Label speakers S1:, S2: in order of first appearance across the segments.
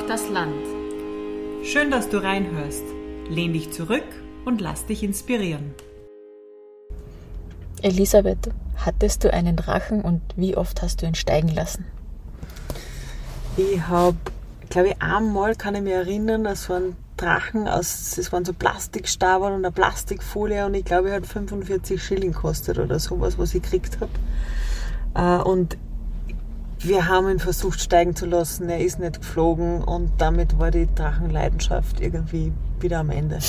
S1: Braucht das Land.
S2: Schön, dass du reinhörst. Lehn dich zurück und lass dich inspirieren.
S3: Elisabeth, hattest du einen Drachen und wie oft hast du ihn steigen lassen?
S4: Ich habe, glaube ich, einmal kann ich mich erinnern, das waren Drachen aus, es waren so Plastikstabern und eine Plastikfolie und ich glaube, er hat 45 Schilling kostet oder sowas, was ich gekriegt habe. Äh, und wir haben ihn versucht steigen zu lassen, er ist nicht geflogen und damit war die Drachenleidenschaft irgendwie wieder am Ende.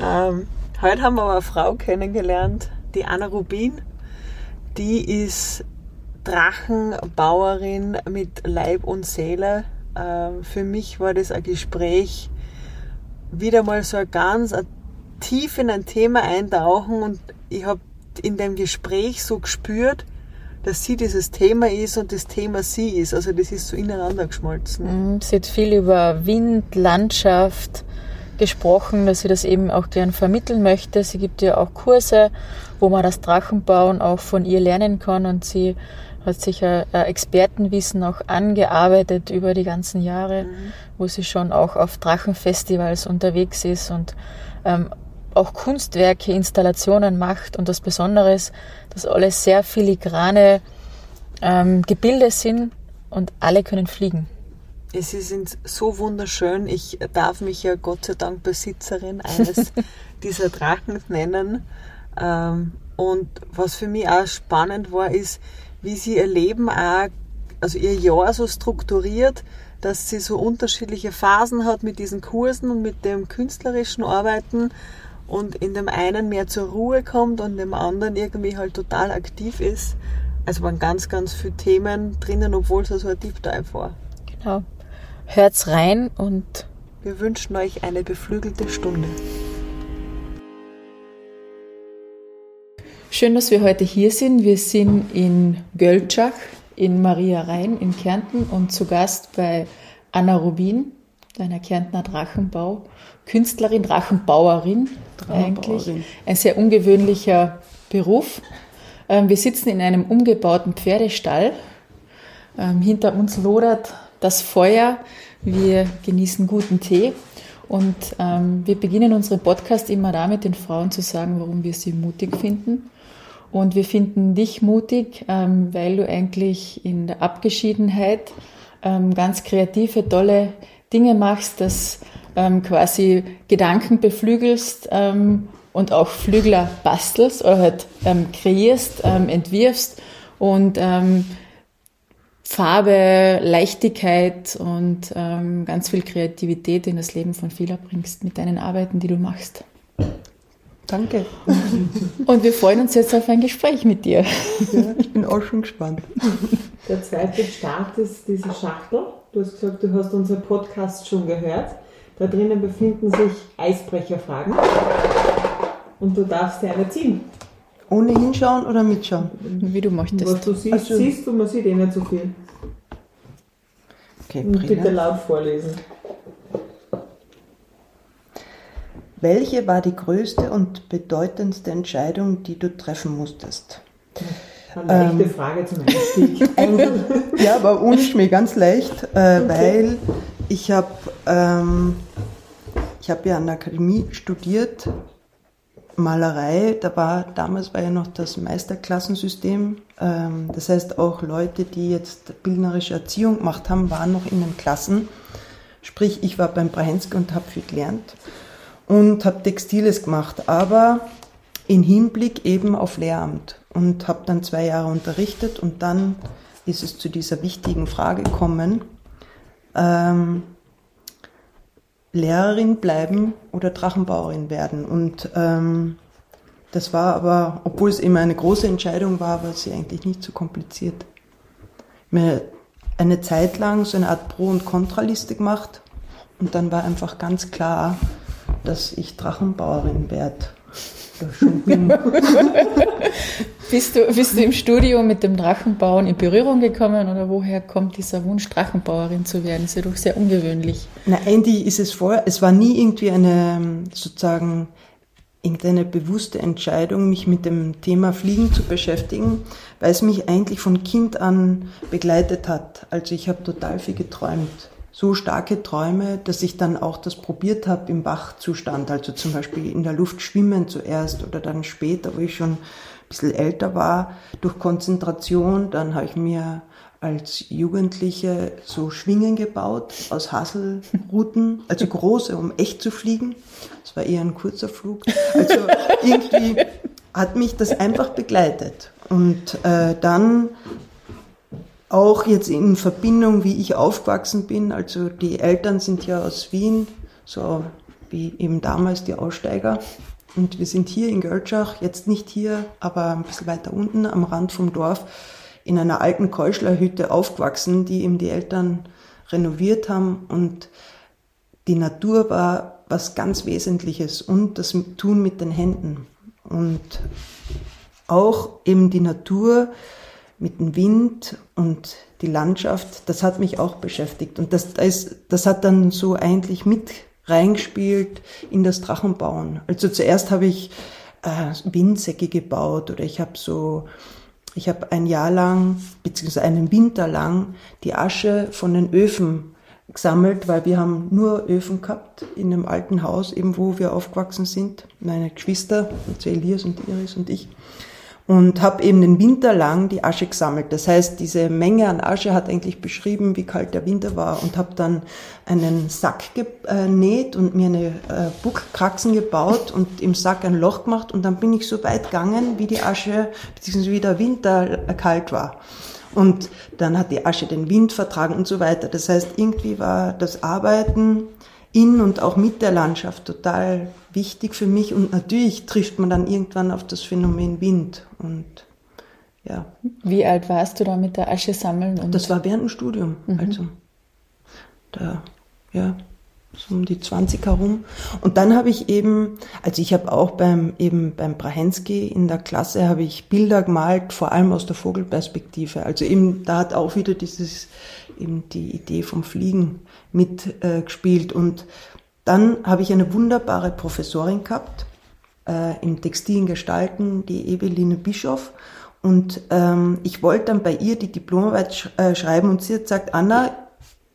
S4: ähm, heute haben wir aber eine Frau kennengelernt, die Anna Rubin. Die ist Drachenbauerin mit Leib und Seele. Ähm, für mich war das ein Gespräch, wieder mal so ein ganz tief in ein Thema eintauchen und ich habe in dem Gespräch so gespürt, dass sie dieses Thema ist und das Thema sie ist. Also das ist so ineinander geschmolzen.
S3: Mhm, sie hat viel über Wind, Landschaft gesprochen, dass sie das eben auch gern vermitteln möchte. Sie gibt ja auch Kurse, wo man das Drachenbauen auch von ihr lernen kann und sie hat sich ein Expertenwissen auch angearbeitet über die ganzen Jahre, mhm. wo sie schon auch auf Drachenfestivals unterwegs ist und ähm, auch Kunstwerke, Installationen macht. Und das Besondere ist, dass alles sehr filigrane ähm, Gebilde sind und alle können fliegen.
S4: Sie sind so wunderschön. Ich darf mich ja Gott sei Dank Besitzerin eines dieser Drachen nennen. Ähm, und was für mich auch spannend war, ist, wie sie ihr Leben auch, also ihr Jahr so strukturiert, dass sie so unterschiedliche Phasen hat mit diesen Kursen und mit dem künstlerischen Arbeiten und in dem einen mehr zur Ruhe kommt und dem anderen irgendwie halt total aktiv ist. Also waren ganz, ganz viele Themen drinnen, obwohl es so ein Deep Dive war.
S3: Genau. Hört's rein und
S4: wir wünschen euch eine beflügelte Stunde.
S3: Schön, dass wir heute hier sind. Wir sind in Göltschach in Maria Rhein in Kärnten und zu Gast bei Anna Rubin, einer Kärntner Drachenbau Künstlerin, Drachenbauerin, eigentlich. Ein sehr ungewöhnlicher Beruf. Ähm, wir sitzen in einem umgebauten Pferdestall. Ähm, hinter uns lodert das Feuer. Wir genießen guten Tee. Und ähm, wir beginnen unseren Podcast immer damit, den Frauen zu sagen, warum wir sie mutig finden. Und wir finden dich mutig, weil du eigentlich in der Abgeschiedenheit ganz kreative, tolle Dinge machst, dass ähm, quasi Gedanken beflügelst ähm, und auch Flügler bastelst oder halt ähm, kreierst, ähm, entwirfst und ähm, Farbe, Leichtigkeit und ähm, ganz viel Kreativität in das Leben von vielen bringst mit deinen Arbeiten, die du machst.
S4: Danke.
S3: Und wir freuen uns jetzt auf ein Gespräch mit dir.
S4: Ja, ich bin auch schon gespannt.
S2: Der zweite Start ist diese Schachtel. Du hast gesagt, du hast unseren Podcast schon gehört. Da drinnen befinden sich Eisbrecherfragen und du darfst dir eine ziehen.
S4: Ohne hinschauen oder mitschauen?
S3: Wie du möchtest.
S2: Was du siehst, also, siehst du, man sieht eh nicht so viel. Okay, und bitte laut vorlesen.
S4: Welche war die größte und bedeutendste Entscheidung, die du treffen musstest?
S2: Eine ähm, Frage zum Einstieg.
S4: ja, aber ohne mir ganz leicht, äh, okay. weil ich habe ähm, hab ja an der Akademie studiert, Malerei. Da war damals war ja noch das Meisterklassensystem. Ähm, das heißt, auch Leute, die jetzt bildnerische Erziehung gemacht haben, waren noch in den Klassen. Sprich, ich war beim Brahensky und habe viel gelernt und habe Textiles gemacht, aber in Hinblick eben auf Lehramt und habe dann zwei Jahre unterrichtet und dann ist es zu dieser wichtigen Frage gekommen, ähm, Lehrerin bleiben oder Drachenbauerin werden. Und ähm, das war aber, obwohl es immer eine große Entscheidung war, war sie eigentlich nicht so kompliziert. Mir eine Zeit lang so eine Art Pro- und Kontraliste gemacht und dann war einfach ganz klar, dass ich Drachenbauerin werde.
S3: Bist, du, bist du im Studio mit dem Drachenbauen in Berührung gekommen oder woher kommt dieser Wunsch, Drachenbauerin zu werden? Das ist ja doch sehr ungewöhnlich.
S4: Na, Andy ist es vorher, es war nie irgendwie eine sozusagen irgendeine bewusste Entscheidung, mich mit dem Thema Fliegen zu beschäftigen, weil es mich eigentlich von Kind an begleitet hat. Also ich habe total viel geträumt. So starke Träume, dass ich dann auch das probiert habe im Wachzustand, also zum Beispiel in der Luft schwimmen zuerst oder dann später, wo ich schon ein bisschen älter war, durch Konzentration. Dann habe ich mir als Jugendliche so Schwingen gebaut aus Haselruten, also große, um echt zu fliegen. Das war eher ein kurzer Flug. Also irgendwie hat mich das einfach begleitet. Und äh, dann auch jetzt in Verbindung, wie ich aufgewachsen bin, also die Eltern sind ja aus Wien, so wie eben damals die Aussteiger. Und wir sind hier in Göltschach, jetzt nicht hier, aber ein bisschen weiter unten am Rand vom Dorf in einer alten Keuschlerhütte aufgewachsen, die eben die Eltern renoviert haben. Und die Natur war was ganz Wesentliches und das Tun mit den Händen. Und auch eben die Natur mit dem Wind und die Landschaft, das hat mich auch beschäftigt und das, das, das hat dann so eigentlich mit reingespielt in das Drachenbauen. Also zuerst habe ich äh, Windsäcke gebaut oder ich habe so ich habe ein Jahr lang, beziehungsweise einen Winter lang, die Asche von den Öfen gesammelt, weil wir haben nur Öfen gehabt in einem alten Haus, eben wo wir aufgewachsen sind. Meine Geschwister, also Elias und Iris und ich und habe eben den Winter lang die Asche gesammelt. Das heißt, diese Menge an Asche hat eigentlich beschrieben, wie kalt der Winter war und habe dann einen Sack genäht und mir eine äh, Buckkraxen gebaut und im Sack ein Loch gemacht und dann bin ich so weit gegangen, wie die Asche beziehungsweise wie der Winter kalt war. Und dann hat die Asche den Wind vertragen und so weiter. Das heißt, irgendwie war das Arbeiten in und auch mit der Landschaft total wichtig für mich. Und natürlich trifft man dann irgendwann auf das Phänomen Wind. Und ja.
S3: Wie alt warst du da mit der Asche sammeln?
S4: Und das war während dem Studium. Mhm. Also da, ja, so um die 20 herum. Und dann habe ich eben, also ich habe auch beim eben beim Brahensky in der Klasse habe ich Bilder gemalt, vor allem aus der Vogelperspektive. Also eben da hat auch wieder dieses eben die Idee vom Fliegen mitgespielt. Äh, und dann habe ich eine wunderbare Professorin gehabt äh, im textilen Gestalten, die Eveline Bischoff. Und ähm, ich wollte dann bei ihr die Diplomarbeit sch äh, schreiben und sie hat gesagt, Anna,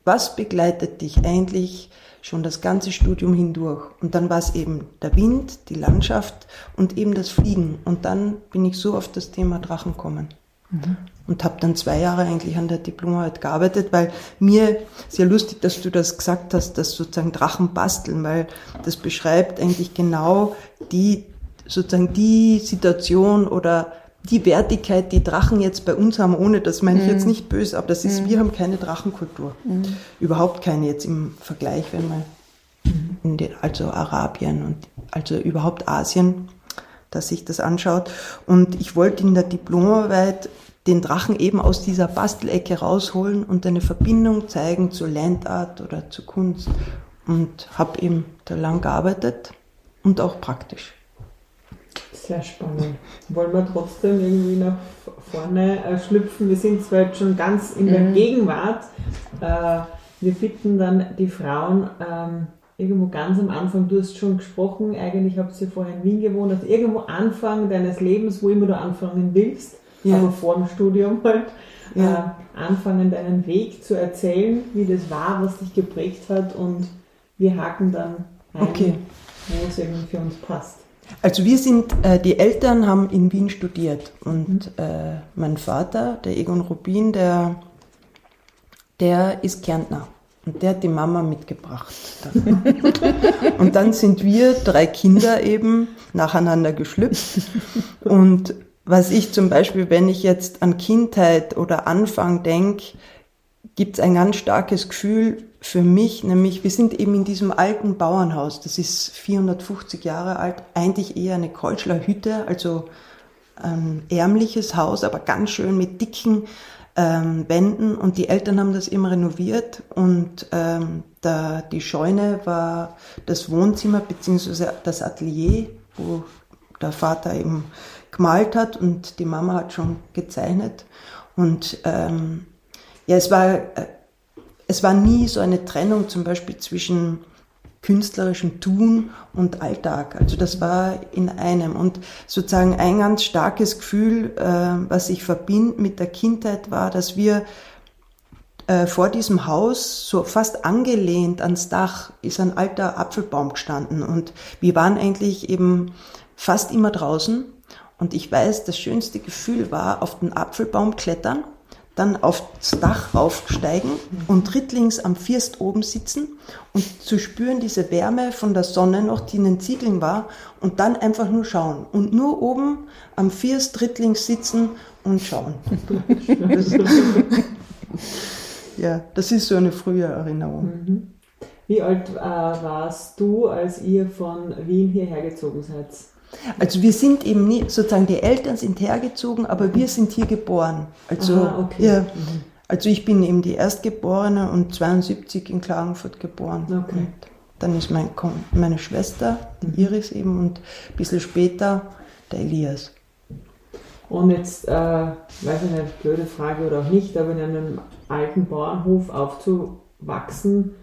S4: was begleitet dich eigentlich schon das ganze Studium hindurch? Und dann war es eben der Wind, die Landschaft und eben das Fliegen. Und dann bin ich so auf das Thema Drachen gekommen. Mhm und habe dann zwei Jahre eigentlich an der Diplomarbeit gearbeitet, weil mir sehr lustig, dass du das gesagt hast, dass sozusagen Drachen basteln, weil das beschreibt eigentlich genau die sozusagen die Situation oder die Wertigkeit, die Drachen jetzt bei uns haben, ohne das meine ich jetzt mhm. nicht böse, aber das ist, mhm. wir haben keine Drachenkultur. Mhm. Überhaupt keine jetzt im Vergleich, wenn man in den, also Arabien und also überhaupt Asien, dass sich das anschaut. Und ich wollte in der Diplomarbeit den Drachen eben aus dieser Bastelecke rausholen und eine Verbindung zeigen zur Landart oder zur Kunst. Und habe eben da lang gearbeitet und auch praktisch.
S2: Sehr spannend. Wollen wir trotzdem irgendwie nach vorne äh, schlüpfen? Wir sind zwar jetzt schon ganz in der mhm. Gegenwart. Äh, wir bitten dann die Frauen ähm, irgendwo ganz am Anfang, du hast schon gesprochen, eigentlich habt ihr vorher in Wien gewohnt, also irgendwo Anfang deines Lebens, wo immer du anfangen willst, ja. aber vor dem Studium halt, ja. äh, anfangen, deinen Weg zu erzählen, wie das war, was dich geprägt hat und wir haken dann ein, okay. wo es irgendwie für uns passt.
S4: Also wir sind, äh, die Eltern haben in Wien studiert und mhm. äh, mein Vater, der Egon Rubin, der, der ist Kärntner. Und der hat die Mama mitgebracht. und dann sind wir drei Kinder eben nacheinander geschlüpft. Und was ich zum Beispiel, wenn ich jetzt an Kindheit oder Anfang denke, gibt es ein ganz starkes Gefühl für mich, nämlich wir sind eben in diesem alten Bauernhaus, das ist 450 Jahre alt, eigentlich eher eine Keutschlerhütte, also ein ärmliches Haus, aber ganz schön mit dicken ähm, Wänden und die Eltern haben das immer renoviert und ähm, da, die Scheune war das Wohnzimmer beziehungsweise das Atelier, wo der Vater eben gemalt hat und die Mama hat schon gezeichnet. Und ähm, ja, es war, äh, es war nie so eine Trennung zum Beispiel zwischen künstlerischem Tun und Alltag. Also das war in einem. Und sozusagen ein ganz starkes Gefühl, äh, was ich verbinde mit der Kindheit, war, dass wir äh, vor diesem Haus, so fast angelehnt ans Dach, ist ein alter Apfelbaum gestanden. Und wir waren eigentlich eben fast immer draußen. Und ich weiß, das schönste Gefühl war, auf den Apfelbaum klettern dann aufs Dach raufsteigen und drittlings am First oben sitzen und zu spüren diese Wärme von der Sonne noch, die in den Ziegeln war und dann einfach nur schauen und nur oben am First drittlings sitzen und schauen. ja, das ist so eine frühe Erinnerung. Mhm.
S2: Wie alt äh, warst du, als ihr von Wien hierher gezogen seid?
S4: Also wir sind eben nie, sozusagen die Eltern sind hergezogen, aber wir sind hier geboren. Also, Aha, okay. ja, mhm. also ich bin eben die Erstgeborene und 72 in Klagenfurt geboren. Okay. Und dann ist mein, meine Schwester, die mhm. Iris eben, und ein bisschen später der Elias.
S2: Und jetzt, äh, weiß ich nicht, blöde Frage oder auch nicht, aber in einem alten Bauernhof aufzuwachsen,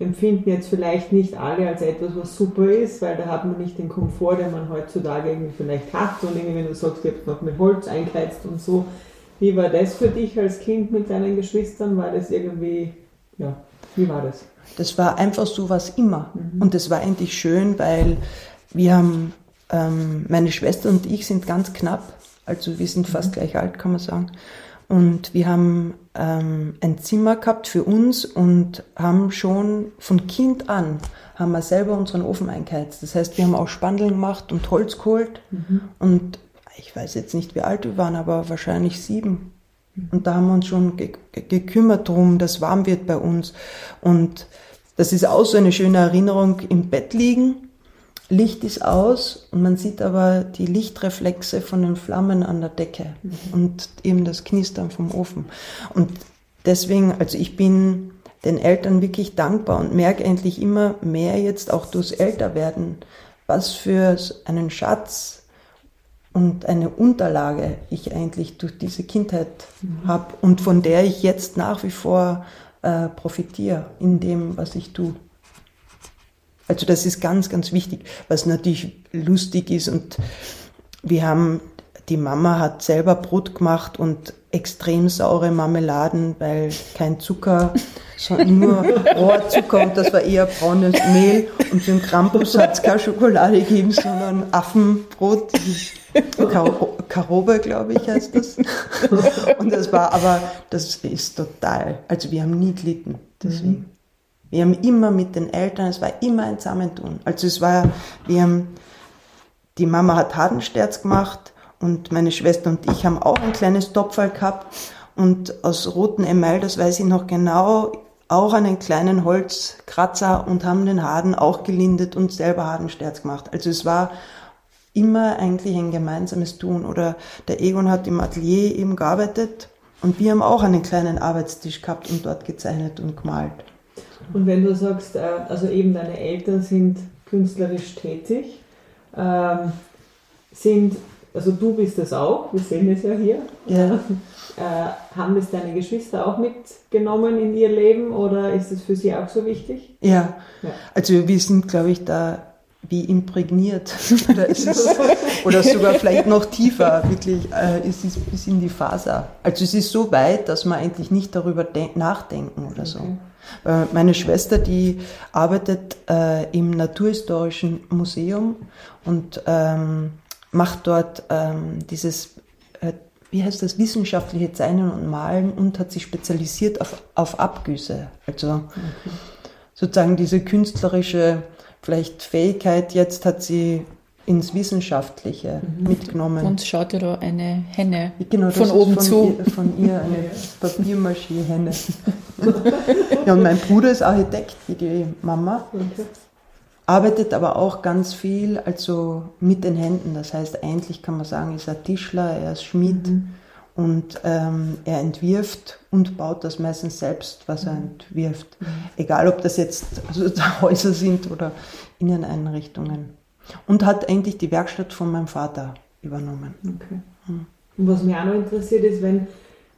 S2: empfinden jetzt vielleicht nicht alle als etwas, was super ist, weil da hat man nicht den Komfort, den man heutzutage irgendwie vielleicht hat. Und irgendwie, wenn du sagst, ihr habt noch mit Holz eingeheizt und so. Wie war das für dich als Kind mit deinen Geschwistern? War das irgendwie, ja, wie war das?
S4: Das war einfach so was immer. Mhm. Und das war eigentlich schön, weil wir haben, ähm, meine Schwester und ich sind ganz knapp, also wir sind fast mhm. gleich alt, kann man sagen. Und wir haben ähm, ein Zimmer gehabt für uns und haben schon von Kind an haben wir selber unseren Ofen eingeheizt. Das heißt, wir haben auch Spandeln gemacht und Holz geholt. Mhm. Und ich weiß jetzt nicht, wie alt wir waren, aber wahrscheinlich sieben. Und da haben wir uns schon ge gekümmert drum, dass warm wird bei uns. Und das ist auch so eine schöne Erinnerung im Bett liegen Licht ist aus und man sieht aber die Lichtreflexe von den Flammen an der Decke mhm. und eben das Knistern vom Ofen. Und deswegen, also ich bin den Eltern wirklich dankbar und merke endlich immer mehr jetzt auch durchs Älterwerden, was für einen Schatz und eine Unterlage ich eigentlich durch diese Kindheit mhm. habe und von der ich jetzt nach wie vor äh, profitiere in dem, was ich tue. Also das ist ganz, ganz wichtig, was natürlich lustig ist. Und wir haben, die Mama hat selber Brot gemacht und extrem saure Marmeladen, weil kein Zucker, sondern nur Rohrzucker und das war eher braunes Mehl. Und für den Krampus hat es keine Schokolade gegeben, sondern Affenbrot. Karobe, glaube ich, heißt das. Und das war aber, das ist total, also wir haben nie gelitten, deswegen. Wir haben immer mit den Eltern, es war immer ein Zusammentun. Also es war, wir haben, die Mama hat Hadensterz gemacht und meine Schwester und ich haben auch ein kleines Topfall gehabt und aus roten Emel, das weiß ich noch genau, auch einen kleinen Holzkratzer und haben den Haden auch gelindet und selber Hadensterz gemacht. Also es war immer eigentlich ein gemeinsames Tun. Oder der Egon hat im Atelier eben gearbeitet und wir haben auch einen kleinen Arbeitstisch gehabt und dort gezeichnet und gemalt.
S2: Und wenn du sagst, äh, also eben deine Eltern sind künstlerisch tätig, ähm, sind, also du bist es auch, wir sehen es ja hier. Ja. Äh, haben das deine Geschwister auch mitgenommen in ihr Leben oder ist es für sie auch so wichtig?
S4: Ja, ja. also wir sind, glaube ich, da wie imprägniert. oder, es, oder sogar vielleicht noch tiefer, wirklich, äh, es ist bis in die Faser. Also es ist so weit, dass man eigentlich nicht darüber nachdenken oder so. Äh, meine Schwester, die arbeitet äh, im Naturhistorischen Museum und ähm, macht dort ähm, dieses, äh, wie heißt das, wissenschaftliche Zeichnen und Malen und hat sich spezialisiert auf, auf Abgüsse. Also okay. sozusagen diese künstlerische vielleicht Fähigkeit jetzt hat sie ins Wissenschaftliche mhm. mitgenommen.
S3: Und schaut ihr da eine Henne genau, von oben von zu.
S4: Ihr, von ihr eine Papiermaché-Henne. ja, und mein Bruder ist Architekt wie die Mama. Okay. Arbeitet aber auch ganz viel also mit den Händen. Das heißt, eigentlich kann man sagen, ist er Tischler, er ist Schmied mhm. und ähm, er entwirft und baut das meistens selbst, was er mhm. entwirft. Mhm. Egal, ob das jetzt also Häuser sind oder Inneneinrichtungen. Und hat eigentlich die Werkstatt von meinem Vater übernommen. Okay.
S2: Und was mich auch noch interessiert ist, wenn,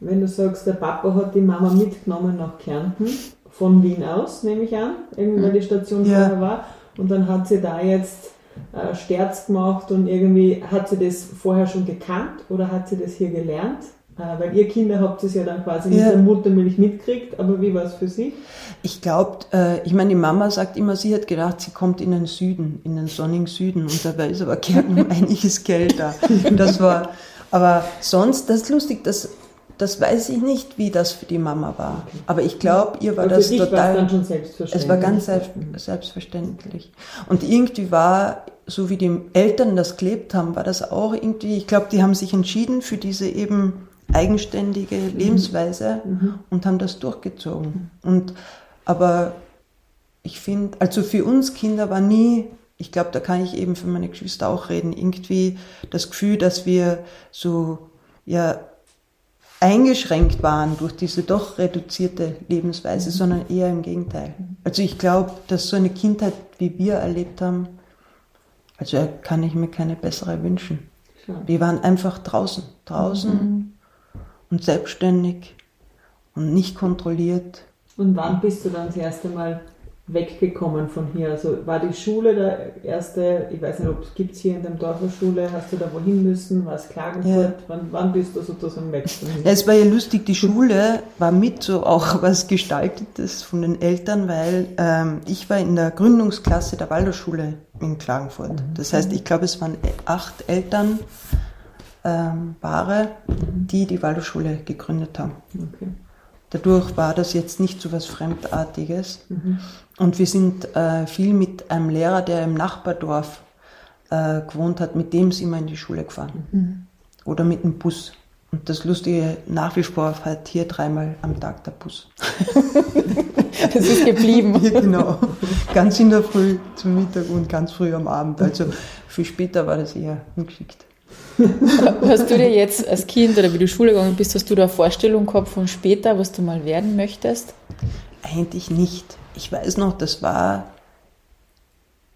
S2: wenn du sagst, der Papa hat die Mama mitgenommen nach Kärnten, von Wien aus, nehme ich an, irgendwie weil die Station
S4: Ja.
S2: vorher war. Und dann hat sie da jetzt äh, Sterz gemacht und irgendwie, hat sie das vorher schon gekannt oder hat sie das hier gelernt? Äh, weil ihr Kinder habt es ja dann quasi mit
S4: Ja.
S2: der Muttermilch mitkriegt, aber wie war es für sie?
S4: Ich glaube, äh, ich meine, die Mama sagt immer, sie hat gedacht, sie kommt in den Süden, in den sonnigen Süden und dabei ist aber Kärnten um einiges Geld da. Das war, aber sonst, das ist lustig, das, das weiß ich nicht, wie das für die Mama war. Aber ich glaube, ihr war das total.
S2: dann schon selbstverständlich.
S4: Es war ganz selbst, selbstverständlich. Und irgendwie war, so wie die Eltern das gelebt haben, war das auch irgendwie, ich glaube, die haben sich entschieden für diese eben eigenständige Lebensweise und haben das durchgezogen. Und, aber ich finde, also für uns Kinder war nie, ich glaube, da kann ich eben für meine Geschwister auch reden, irgendwie das Gefühl, dass wir so, ja, eingeschränkt waren durch diese doch reduzierte Lebensweise, sondern eher im Gegenteil. Also ich glaube, dass so eine Kindheit, wie wir erlebt haben, also kann ich mir keine bessere wünschen. Wir waren einfach draußen, draußen und selbstständig und nicht kontrolliert.
S2: Und wann bist du dann das erste Mal weggekommen von hier? Also war die Schule der erste, ich weiß nicht, ob es gibt hier in dem Dorf eine Schule, hast du da wohin müssen, war es Klagenfurt? Wann, wann bist du sozusagen weg?
S4: Ja, es war ja lustig, die Schule war mit so auch was Gestaltetes von den Eltern, weil ähm, ich war in der Gründungsklasse der Waldorfschule in Klagenfurt. Das heißt, ich glaube, es waren acht Eltern, ähm, Paare, die die Waldorfschule gegründet haben.
S2: Okay.
S4: Dadurch war das jetzt nicht so was Fremdartiges. Und wir sind äh, viel mit einem Lehrer, der im Nachbardorf äh, gewohnt hat, mit dem sind wir in die Schule gefahren. Oder mit dem Bus. Und das Lustige, nach wie vor fährt hier dreimal am Tag der Bus.
S3: Das ist geblieben.
S4: Ja, genau. Ganz in der Früh zum Mittag und ganz früh am Abend. Also viel später war das eher ungeschickt.
S3: Hast du dir jetzt als Kind oder wie du Schule gegangen bist, hast du da eine Vorstellung gehabt von später, was du mal werden möchtest?
S4: Eigentlich nicht. Ich weiß noch, das war,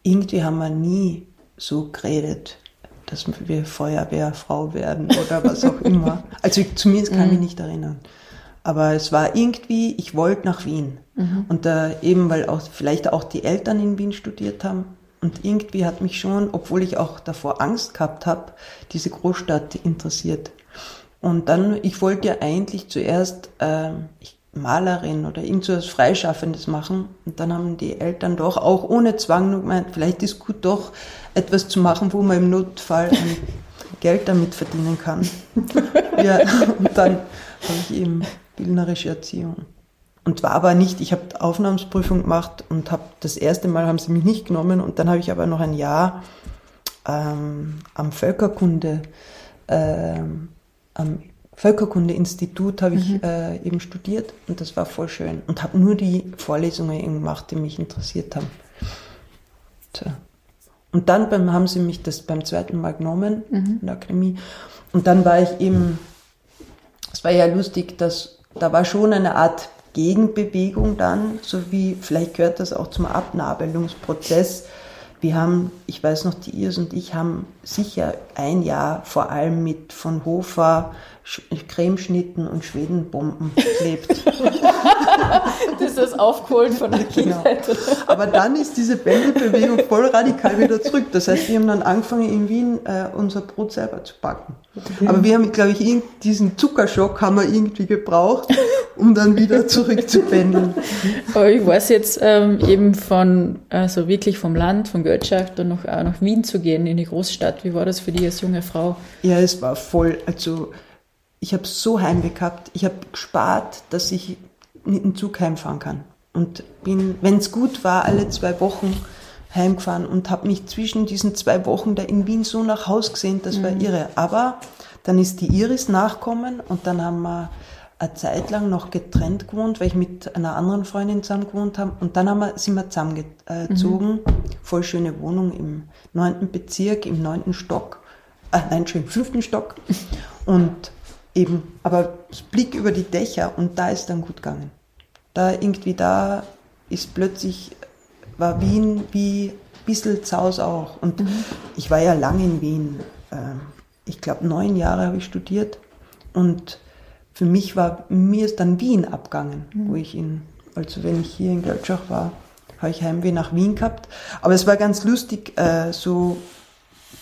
S4: irgendwie haben wir nie so geredet, dass wir Feuerwehrfrau werden oder was auch immer. Also zumindest kann ich mich nicht erinnern. Aber es war irgendwie, ich wollte nach Wien. Und da eben, weil auch vielleicht auch die Eltern in Wien studiert haben. Und irgendwie hat mich schon, obwohl ich auch davor Angst gehabt habe, diese Großstadt interessiert. Und dann, ich wollte ja eigentlich zuerst ich, Malerin oder irgend so was Freischaffendes machen. Und dann haben die Eltern doch auch ohne Zwang nur gemeint, vielleicht ist gut doch etwas zu machen, wo man im Notfall Geld damit verdienen kann. ja, und dann habe ich eben bildnerische Erziehung. Und war aber nicht, ich habe Aufnahmsprüfung gemacht und habe das erste Mal haben sie mich nicht genommen und dann habe ich aber noch ein Jahr ähm, am Völkerkunde, ähm, am Völkerkunde-Institut habe ich äh, eben studiert und das war voll schön und habe nur die Vorlesungen eben gemacht, die mich interessiert haben. Tja. Und dann beim, haben sie mich das beim zweiten Mal genommen in der Akademie und dann war ich eben, es war ja lustig, dass da war schon eine Art Gegenbewegung dann, so wie vielleicht gehört das auch zum Abnabelungsprozess. Wir haben, ich weiß noch, die Irs und ich haben sicher ein Jahr vor allem mit von Hofer Cremeschnitten und Schwedenbomben gelebt.
S3: Das ist das aufgeholt von der
S4: Genau.
S3: Kindheit.
S4: Aber dann ist diese Bändelbewegung voll radikal wieder zurück. Das heißt, wir haben dann angefangen in Wien äh, unser Brot selber zu backen. Aber wir haben, glaube ich, diesen Zuckerschock haben wir irgendwie gebraucht, um dann wieder zurückzupendeln.
S3: Aber ich weiß jetzt ähm, eben von, also wirklich vom Land, von Götschach, dann noch äh, nach Wien zu gehen, in die Großstadt. Wie war das für dich als junge Frau?
S4: Ja, es war voll. Also ich habe so Heimweh gehabt. Ich habe gespart, dass ich mit dem Zug heimfahren kann. Und bin, wenn es gut war, alle zwei Wochen heimgefahren und habe mich zwischen diesen zwei Wochen da in Wien so nach Haus gesehen, das war irre. Aber dann ist die Iris nachkommen und dann haben wir eine Zeit lang noch getrennt gewohnt, weil ich mit einer anderen Freundin zusammen gewohnt habe. Und dann haben wir, sind wir zusammengezogen. Voll schöne Wohnung im neunten Bezirk, im neunten Stock. Ah, nein, schön, fünften Stock. Und eben, aber Blick über die Dächer und da ist dann gut gegangen. Da irgendwie, da ist plötzlich, war Wien wie ein bisschen Zaus auch. Und ich war ja lange in Wien. Ähm, Ich glaube, neun Jahre habe ich studiert. Und für mich war, mir ist dann Wien abgegangen, wo ich in Also wenn ich hier in Göltschach war, habe ich Heimweh nach Wien gehabt. Aber es war ganz lustig, äh, so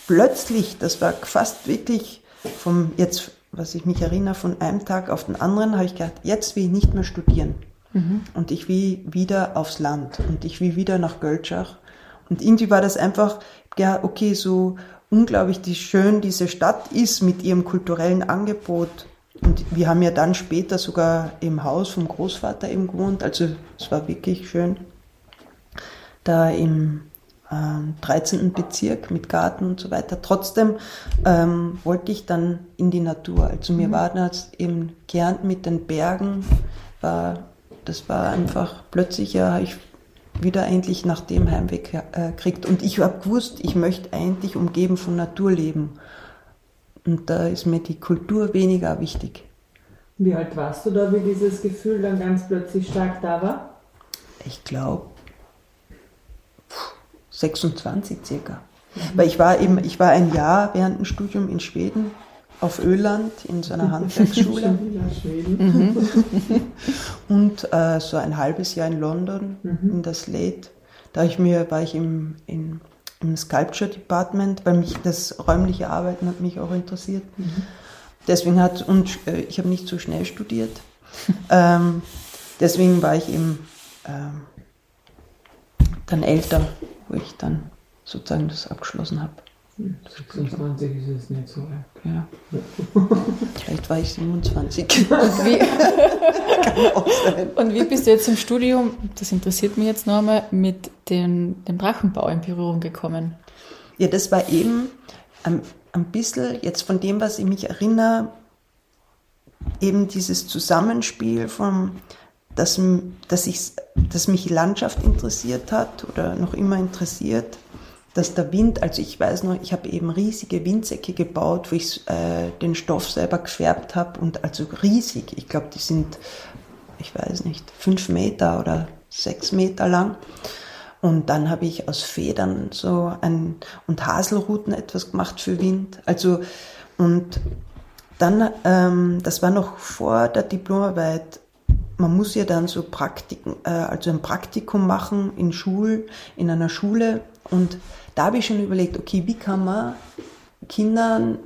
S4: plötzlich, das war fast wirklich vom jetzt, was ich mich erinnere, von einem Tag auf den anderen, habe ich gedacht, jetzt will ich nicht mehr studieren. Mhm. Und ich will wieder aufs Land und ich will wieder nach Göltschach. Und irgendwie war das einfach, ja, okay, so unglaublich wie schön diese Stadt ist mit ihrem kulturellen Angebot. Und wir haben ja dann später sogar im Haus vom Großvater eben gewohnt. Also es war wirklich schön. Da im ähm, 13. Bezirk mit Garten und so weiter. Trotzdem ähm, wollte ich dann in die Natur. Also mir mhm. war das eben Kärnten mit den Bergen, war, das war einfach plötzlich ja, ich wieder eigentlich nach dem Heimweg äh, kriegt. Und ich habe gewusst, ich möchte eigentlich umgeben von Natur leben. Und da ist mir die Kultur weniger wichtig.
S2: Wie alt warst du da, wie dieses Gefühl dann ganz plötzlich stark da war?
S4: Ich glaube 26 circa. Mhm. Weil ich war eben, ich war ein Jahr während dem Studium in Schweden auf Öland in so einer Handwerksschule. mhm. Und äh, so ein halbes Jahr in London, mhm. in der Slate. Da ich mir, war ich im, in, im Sculpture Department, weil mich das räumliche Arbeiten hat mich auch interessiert. Mhm. Deswegen hat, und äh, ich habe nicht so schnell studiert. ähm, deswegen war ich eben ähm, dann älter, wo ich dann sozusagen das abgeschlossen habe.
S2: 26 ist es nicht so alt.
S4: Ja. Vielleicht war ich 27.
S3: Und wie, und wie bist du jetzt im Studium, das interessiert mich jetzt noch einmal, mit dem, dem Drachenbau in Berührung gekommen?
S4: Ja, das war eben ein, ein bisschen, jetzt von dem, was ich mich erinnere, eben dieses Zusammenspiel von, dass, dass, ich, dass mich Landschaft interessiert hat oder noch immer interessiert dass der Wind, also ich weiß noch, ich habe eben riesige Windsäcke gebaut, wo ich äh, den Stoff selber gefärbt habe und also riesig. Ich glaube, die sind, ich weiß nicht, fünf Meter oder sechs Meter lang. Und dann habe ich aus Federn so ein und Haselruten etwas gemacht für Wind. Also und dann, ähm, das war noch vor der Diplomarbeit. Man muss ja dann so Praktiken, äh, also ein Praktikum machen in Schul, in einer Schule und da habe ich schon überlegt, okay, wie kann man Kindern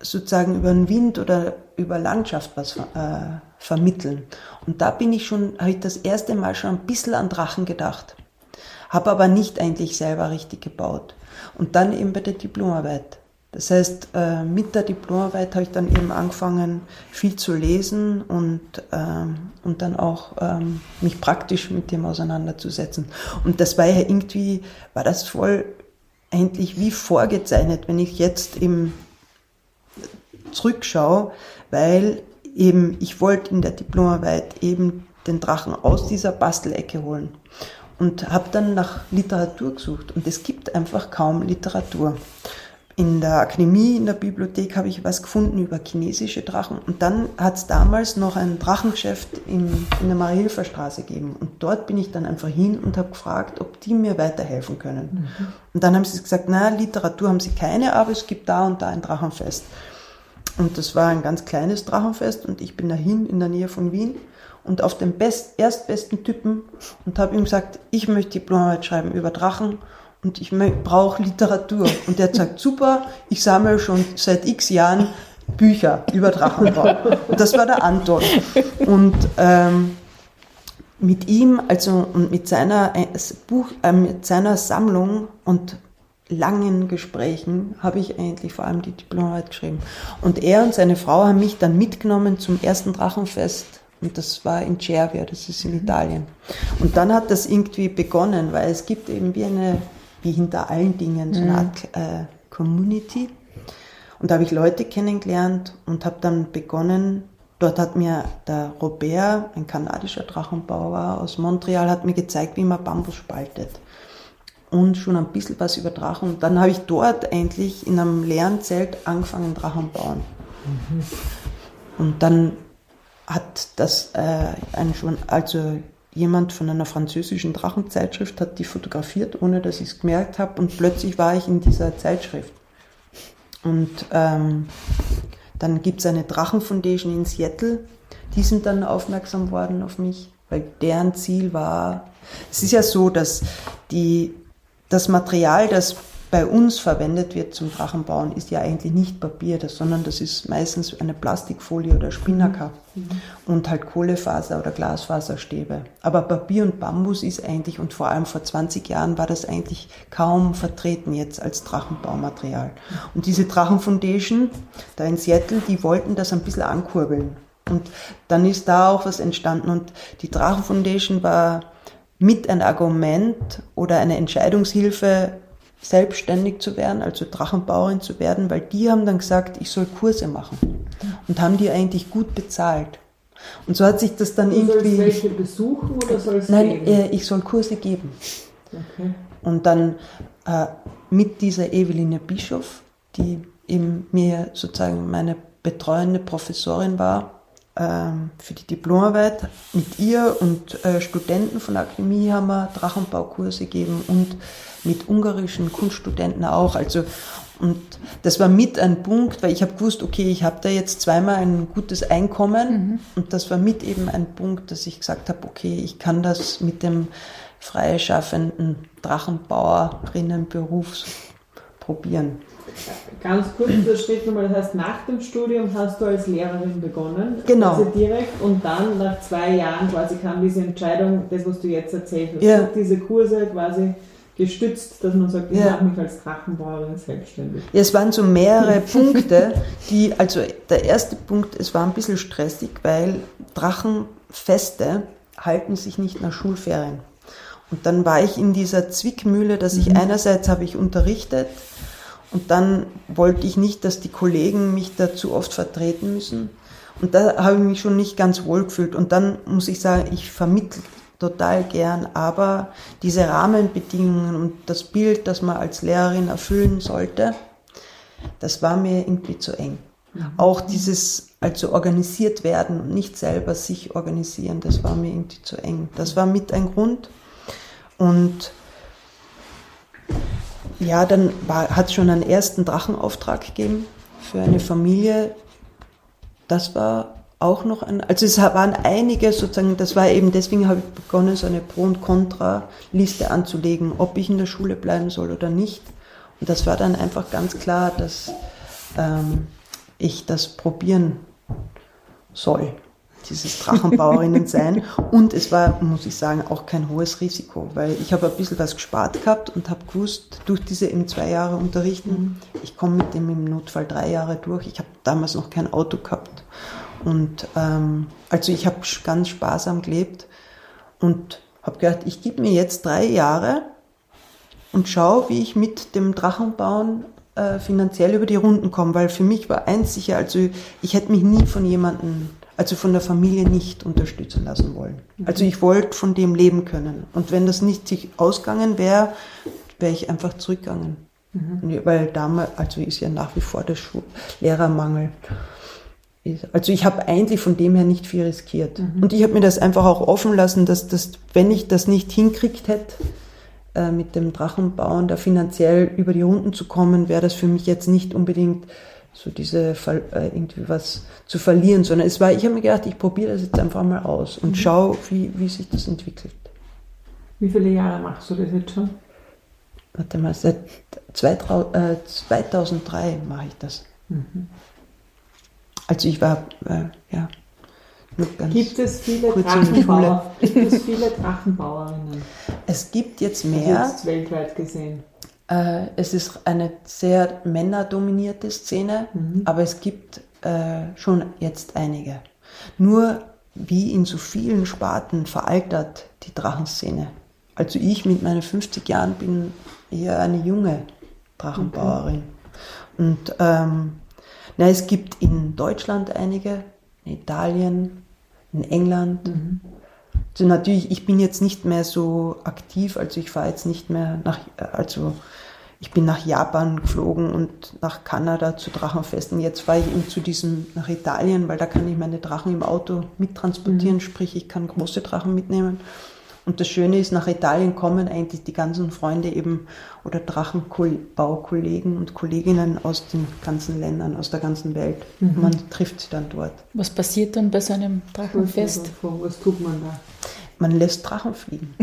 S4: sozusagen über den Wind oder über Landschaft was äh, vermitteln. Und da bin ich schon, habe ich das erste Mal schon ein bisschen an Drachen gedacht. Habe aber nicht eigentlich selber richtig gebaut. Und dann eben bei der Diplomarbeit. Das heißt, äh, mit der Diplomarbeit habe ich dann eben angefangen, viel zu lesen und, ähm, und dann auch ähm, mich praktisch mit dem auseinanderzusetzen. Und das war ja irgendwie, war das voll eigentlich wie vorgezeichnet, wenn ich jetzt eben zurückschaue, weil eben ich wollte in der Diplomarbeit eben den Drachen aus dieser Bastelecke holen und habe dann nach Literatur gesucht und es gibt einfach kaum Literatur in der Akademie, in der Bibliothek habe ich was gefunden über chinesische Drachen. Und dann hat es damals noch ein Drachengeschäft in, in der Mariehilfer Straße gegeben. Und dort bin ich dann einfach hin und habe gefragt, ob die mir weiterhelfen können. Mhm. Und dann haben sie gesagt, na, Literatur haben sie keine, aber es gibt da und da ein Drachenfest. Und das war ein ganz kleines Drachenfest und ich bin dahin in der Nähe von Wien und auf den best, erstbesten Typen und habe ihm gesagt, ich möchte Diplomarbeit schreiben über Drachen und ich brauche Literatur. Und der sagt, super, ich sammle schon seit x Jahren Bücher über Drachenbau. Und das war der Anton. Und ähm, mit ihm, also und mit seiner äh, Buch, äh, mit seiner Sammlung und langen Gesprächen habe ich eigentlich vor allem die Diplomarbeit geschrieben. Und er und seine Frau haben mich dann mitgenommen zum ersten Drachenfest. Und das war in Cervia, das ist in Italien. Und dann hat das irgendwie begonnen, weil es gibt eben wie eine wie hinter allen Dingen, so eine mhm. Art äh, Community. Und da habe ich Leute kennengelernt und habe dann begonnen, dort hat mir der Robert, ein kanadischer Drachenbauer aus Montreal, hat mir gezeigt, wie man Bambus spaltet. Und schon ein bisschen was über Drachen. Und dann habe ich dort eigentlich in einem leeren Zelt angefangen, Drachen bauen. Mhm. Und dann hat das äh, ein schon, also jemand von einer französischen Drachenzeitschrift hat die fotografiert, ohne dass ich es gemerkt habe. Und plötzlich war ich in dieser Zeitschrift. Und ähm, dann gibt es eine Drachenfoundation in Seattle. Die sind dann aufmerksam worden auf mich. weil deren Ziel war, es ist ja so, dass die, das Material, das bei uns verwendet wird zum Drachenbauen, ist ja eigentlich nicht Papier, das, sondern das ist meistens eine Plastikfolie oder Spinnaker mhm. und halt Kohlefaser oder Glasfaserstäbe. Aber Papier und Bambus ist eigentlich, und vor allem vor 20 Jahren war das eigentlich kaum vertreten jetzt als Drachenbaumaterial. Und diese Drachenfoundation da in Seattle, die wollten das ein bisschen ankurbeln. Und dann ist da auch was entstanden. Und die Drachenfoundation war mit ein Argument oder eine Entscheidungshilfe selbstständig zu werden, also Drachenbauerin zu werden, weil die haben dann gesagt, ich soll Kurse machen und haben die eigentlich gut bezahlt. Und so hat sich das dann
S2: du
S4: irgendwie.
S2: Sollst welche besuchen oder sollst
S4: Nein,
S2: geben?
S4: äh, ich soll Kurse geben.
S2: Okay.
S4: Und dann äh, mit dieser Eveline Bischof, die eben mir sozusagen meine betreuende Professorin war für die Diplomarbeit, mit ihr und äh, Studenten von der Akademie haben wir Drachenbaukurse gegeben und mit ungarischen Kunststudenten auch. Also und das war mit ein Punkt, weil ich habe gewusst, okay, ich habe da jetzt zweimal ein gutes Einkommen und das war mit eben ein Punkt, dass ich gesagt habe, okay, ich kann das mit dem freischaffenden Drachenbauerinnenberuf probieren.
S2: Ganz kurz der Schritt nochmal, das heißt, nach dem Studium hast du als Lehrerin begonnen.
S4: Genau.
S2: Also direkt und dann nach zwei Jahren quasi kam diese Entscheidung, das, was du jetzt erzählt hast,
S4: Ja.
S2: diese Kurse quasi gestützt, dass man sagt, ich
S4: Ja.
S2: mache mich als Drachenbauerin selbstständig.
S4: Ja, es waren so mehrere Punkte, die, also der erste Punkt, es war ein bisschen stressig, weil Drachenfeste halten sich nicht nach Schulferien. Und dann war ich in dieser Zwickmühle, dass ich einerseits habe ich unterrichtet und dann wollte ich nicht, dass die Kollegen mich da zu oft vertreten müssen. Und da habe ich mich schon nicht ganz wohl gefühlt. Und dann muss ich sagen, ich vermittle total gern, aber diese Rahmenbedingungen und das Bild, das man als Lehrerin erfüllen sollte, das war mir irgendwie zu eng. Auch dieses, also organisiert werden und nicht selber sich organisieren, das war mir irgendwie zu eng. Das war mit ein Grund. Und ja, dann hat es schon einen ersten Drachenauftrag gegeben für eine Familie. Das war auch noch ein, also es waren einige sozusagen, das war eben, deswegen habe ich begonnen, so eine Pro- und Contra-Liste anzulegen, ob ich in der Schule bleiben soll oder nicht. Und das war dann einfach ganz klar, dass ähm, ich das probieren soll, dieses Drachenbauerinnen sein. Und es war, muss ich sagen, auch kein hohes Risiko, weil ich habe ein bisschen was gespart gehabt und habe gewusst, durch diese eben zwei Jahre unterrichten, ich komme mit dem im Notfall drei Jahre durch. Ich habe damals noch kein Auto gehabt. Und ähm, also ich habe ganz sparsam gelebt und habe gedacht, ich gebe mir jetzt drei Jahre und schaue, wie ich mit dem Drachenbauen äh, finanziell über die Runden komme, weil für mich war eins sicher, also ich hätte mich nie von jemandem, also von der Familie nicht unterstützen lassen wollen. Also ich wollte von dem leben können. Und wenn das nicht sich ausgegangen wäre, wäre ich einfach zurückgegangen. Weil damals, also ist ja nach wie vor der Schu Lehrermangel. Also ich habe eigentlich von dem her nicht viel riskiert. Und ich habe mir das einfach auch offen lassen, dass das, wenn ich das nicht hinkriegt hätte, äh, mit dem Drachenbauen da finanziell über die Runden zu kommen, wäre das für mich jetzt nicht unbedingt so diese äh, irgendwie was zu verlieren, sondern es war, ich habe mir gedacht, ich probiere das jetzt einfach mal aus und schau, wie, wie sich das entwickelt.
S2: Wie viele Jahre machst du das jetzt schon?
S4: Warte mal, seit zwei, trau- äh, 2003 mache ich das. Also ich war, äh, ja,
S2: Gibt es viele
S4: kurz in der
S2: Drachenbauer? Gibt es viele Drachenbauerinnen?
S4: Es gibt jetzt
S2: Also
S4: mehr.
S2: Jetzt weltweit gesehen.
S4: Äh, es ist eine sehr männerdominierte Szene, aber es gibt äh, schon jetzt einige. Nur wie in so vielen Sparten veraltert die Drachenszene. Also ich mit meinen 50 Jahren bin eher eine junge Drachenbauerin. Und ähm, na, es gibt in Deutschland einige, in Italien, in England. Also natürlich, ich bin jetzt nicht mehr so aktiv, also ich fahre jetzt nicht mehr nach, also ich bin nach Japan geflogen und nach Kanada zu Drachenfesten. Jetzt fahre ich eben zu diesem, nach Italien, weil da kann ich meine Drachen im Auto mittransportieren, sprich ich kann große Drachen mitnehmen. Und das Schöne ist, nach Italien kommen eigentlich die ganzen Freunde eben oder Drachenbaukollegen und Kolleginnen aus den ganzen Ländern, aus der ganzen Welt. Man trifft sie dann dort.
S3: Was passiert dann bei so einem Drachenfest?
S2: Was, was tut man da?
S4: Man lässt Drachen fliegen.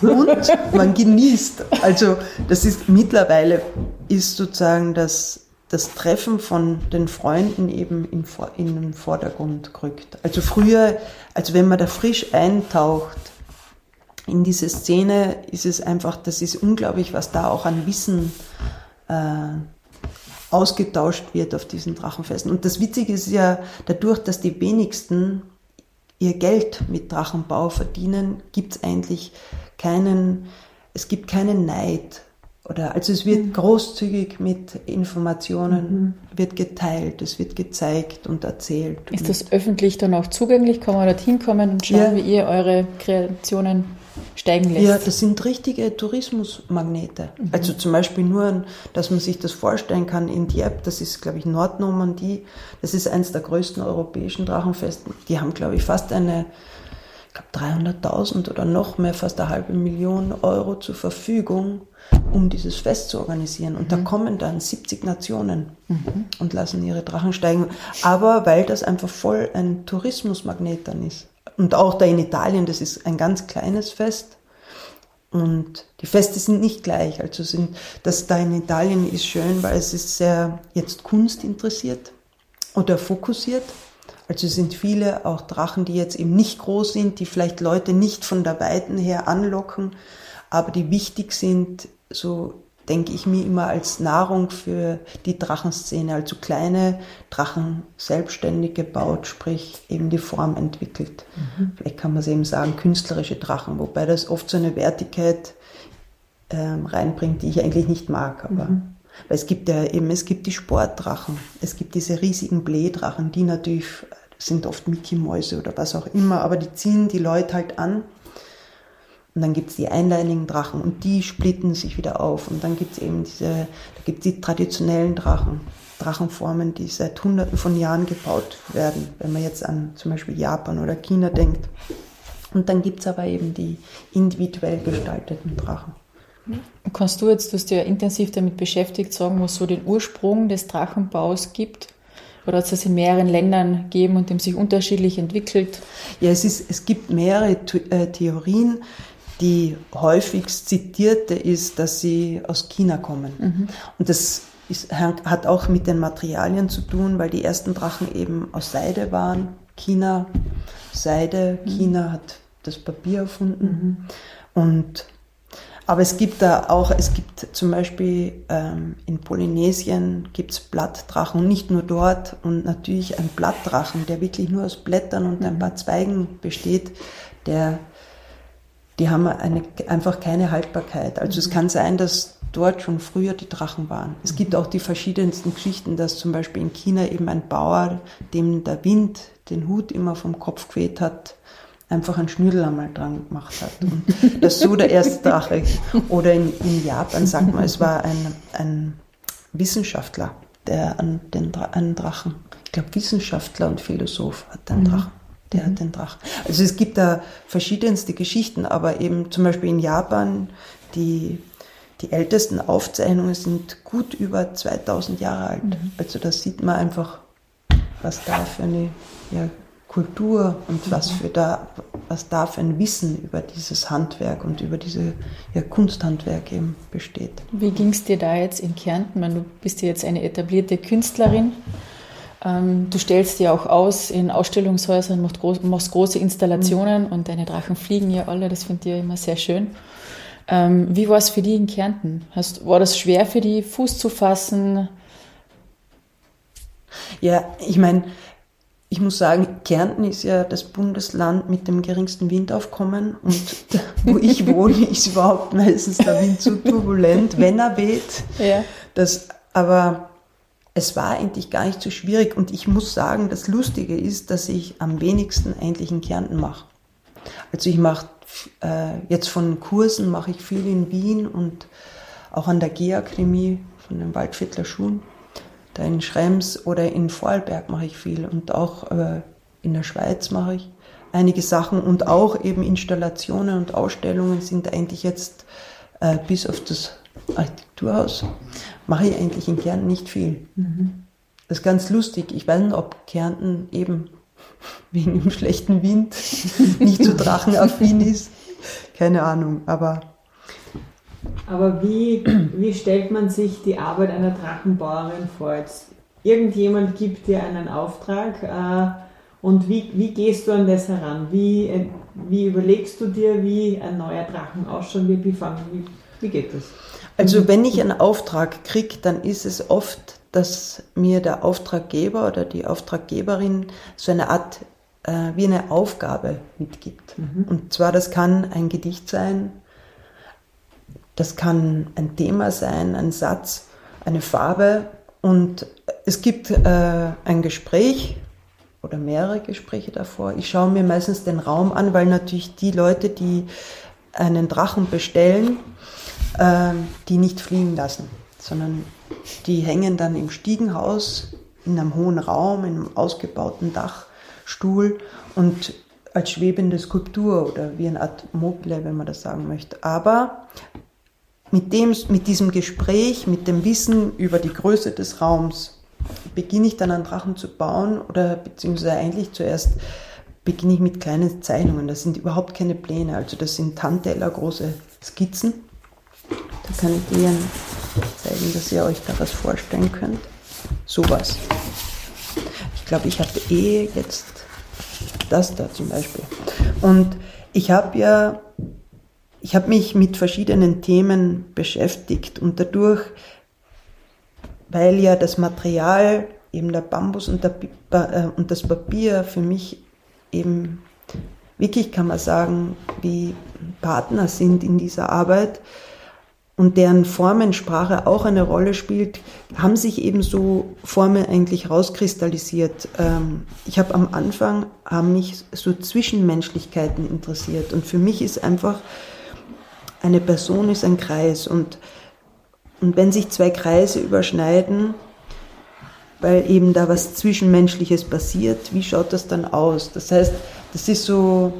S4: Und man genießt. Also das ist mittlerweile ist sozusagen das, das Treffen von den Freunden eben in, in den Vordergrund gerückt. Also früher, also wenn man da frisch eintaucht in diese Szene, ist es einfach, das ist unglaublich, was da auch an Wissen äh, ausgetauscht wird auf diesen Drachenfesten. Und das Witzige ist ja, dadurch, dass die wenigsten ihr Geld mit Drachenbau verdienen, gibt es eigentlich keinen, es gibt keinen Neid. Oder, also es wird mhm. großzügig mit Informationen, mhm. wird geteilt, es wird gezeigt und erzählt.
S3: Ist das öffentlich dann auch zugänglich? Kann man dorthin kommen und schauen, ja. wie ihr eure Kreationen steigen lässt.
S4: Ja, das sind richtige Tourismusmagnete. Mhm. Also zum Beispiel nur, dass man sich das vorstellen kann, in Dieppe, das ist, glaube ich, Nordnormandie, das ist eines der größten europäischen Drachenfeste. Die haben, glaube ich, fast eine, ich glaube 300.000 oder noch mehr, fast eine halbe Million Euro zur Verfügung, um dieses Fest zu organisieren. Und mhm. da kommen dann 70 Nationen mhm. und lassen ihre Drachen steigen. Aber weil das einfach voll ein Tourismusmagnet dann ist und auch da in Italien, das ist ein ganz kleines Fest. Und die Feste sind nicht gleich. Also sind, das da in Italien ist schön, weil es ist sehr jetzt Kunst interessiert oder fokussiert. Also sind viele auch Drachen, die jetzt eben nicht groß sind, die vielleicht Leute nicht von der Weiten her anlocken, aber die wichtig sind, so denke ich mir immer als Nahrung für die Drachenszene, also kleine Drachen selbstständig gebaut, sprich eben die Form entwickelt. Mhm. Vielleicht kann man es eben sagen, künstlerische Drachen, wobei das oft so eine Wertigkeit ähm, reinbringt, die ich eigentlich nicht mag. Aber mhm. weil es gibt ja eben, es gibt die Sportdrachen, es gibt diese riesigen Blähdrachen, die natürlich sind oft Mickey-Mäuse oder was auch immer, aber die ziehen die Leute halt an und dann gibt's die einleinigen Drachen und die splitten sich wieder auf. Und dann gibt's eben diese, da gibt's die traditionellen Drachen, Drachenformen, die seit hunderten von Jahren gebaut werden, wenn man jetzt an zum Beispiel Japan oder China denkt. Und dann gibt's aber eben die individuell gestalteten Drachen.
S3: Kannst du jetzt, du hast ja intensiv damit beschäftigt, sagen, wo es so den Ursprung des Drachenbaus gibt? Oder hat es das in mehreren Ländern gegeben und dem sich unterschiedlich entwickelt?
S4: Ja, es, ist, es gibt mehrere äh, Theorien. Die häufigst zitierte ist, dass sie aus China kommen. Mhm. Und das ist, hat auch mit den Materialien zu tun, weil die ersten Drachen eben aus Seide waren. China, Seide, mhm. China hat das Papier erfunden. Mhm. Und, aber es gibt da auch, es gibt zum Beispiel ähm, in Polynesien gibt's Blattdrachen, nicht nur dort. Und natürlich ein Blattdrachen, der wirklich nur aus Blättern und ein mhm. paar Zweigen besteht, der die haben eine, einfach keine Haltbarkeit. Also es kann sein, dass dort schon früher die Drachen waren. Es gibt auch die verschiedensten Geschichten, dass zum Beispiel in China eben ein Bauer, dem der Wind den Hut immer vom Kopf geweht hat, einfach ein Schnüdel einmal dran gemacht hat. Und das so der erste Drache. Oder in, in Japan sagt man, es war ein, ein Wissenschaftler, der an den, einen Drachen, ich glaube Wissenschaftler und Philosoph hat einen mhm. Drachen der hat mhm. den Drachen. Also es gibt da verschiedenste Geschichten, aber eben zum Beispiel in Japan, die, die ältesten Aufzeichnungen sind gut über 2000 Jahre alt. Mhm. Also da sieht man einfach, was da für eine ja, Kultur und mhm. was, für da, was da für ein Wissen über dieses Handwerk und über diese ja, Kunsthandwerk eben besteht.
S3: Wie ging es dir da jetzt in Kärnten? Meine, du bist ja jetzt eine etablierte Künstlerin. Ähm, du stellst dir auch aus in Ausstellungshäusern, machst große Installationen mhm. und deine Drachen fliegen ja alle, das finde ich ja immer sehr schön. Ähm, wie war es für die in Kärnten? Hast, war das schwer für die, Fuß zu fassen?
S4: Ja, ich meine, ich muss sagen, Kärnten ist ja das Bundesland mit dem geringsten Windaufkommen und wo ich wohne, ist überhaupt meistens der Wind zu turbulent, wenn er weht. Ja. Das, aber es war eigentlich gar nicht so schwierig und ich muss sagen, das Lustige ist, dass ich am wenigsten eigentlich in Kärnten mache. Also ich mache äh, jetzt von Kursen mache ich viel in Wien und auch an der Geakademie von den Waldviertler Schulen. Da in Schrems oder in Vorarlberg mache ich viel und auch äh, in der Schweiz mache ich einige Sachen und auch eben Installationen und Ausstellungen sind eigentlich jetzt äh, bis auf das Architekturhaus mache ich eigentlich in Kärnten nicht viel. Mhm. Das ist ganz lustig. Ich weiß nicht, ob Kärnten eben wegen dem schlechten Wind nicht so drachenaffin ist. Keine Ahnung, aber.
S2: Aber wie, wie stellt man sich die Arbeit einer Drachenbauerin vor? Jetzt, irgendjemand gibt dir einen Auftrag äh, und wie, wie gehst du an das heran? Wie, äh, wie überlegst du dir, wie ein neuer Drachen ausschaut? Wie, wie, wie, wie geht das?
S4: Also wenn ich einen Auftrag kriege, dann ist es oft, dass mir der Auftraggeber oder die Auftraggeberin so eine Art äh, wie eine Aufgabe mitgibt. Mhm. Und zwar, das kann ein Gedicht sein, das kann ein Thema sein, ein Satz, eine Farbe. Und es gibt äh, ein Gespräch oder mehrere Gespräche davor. Ich schaue mir meistens den Raum an, weil natürlich die Leute, die einen Drachen bestellen, die nicht fliegen lassen, sondern die hängen dann im Stiegenhaus in einem hohen Raum, in einem ausgebauten Dachstuhl und als schwebende Skulptur oder wie eine Art Mobile, wenn man das sagen möchte. Aber mit, dem, mit diesem Gespräch, mit dem Wissen über die Größe des Raums, beginne ich dann einen Drachen zu bauen oder beziehungsweise eigentlich zuerst beginne ich mit kleinen Zeichnungen. Das sind überhaupt keine Pläne, also das sind Tanteller große Skizzen. Da kann ich Ihnen zeigen, dass ihr euch da was vorstellen könnt. Sowas. Ich glaube, ich habe eh jetzt das da zum Beispiel. Und ich habe ja, ich habe mich mit verschiedenen Themen beschäftigt und dadurch, weil ja das Material, eben der Bambus und, der, äh, und das Papier für mich eben wirklich, kann man sagen, wie Partner sind in dieser Arbeit, und deren Formensprache auch eine Rolle spielt, haben sich eben so Formen eigentlich rauskristallisiert. Ähm, ich habe am Anfang haben mich so Zwischenmenschlichkeiten interessiert und für mich ist einfach eine Person ist ein Kreis und und wenn sich zwei Kreise überschneiden, weil eben da was Zwischenmenschliches passiert, wie schaut das dann aus? Das heißt, das ist so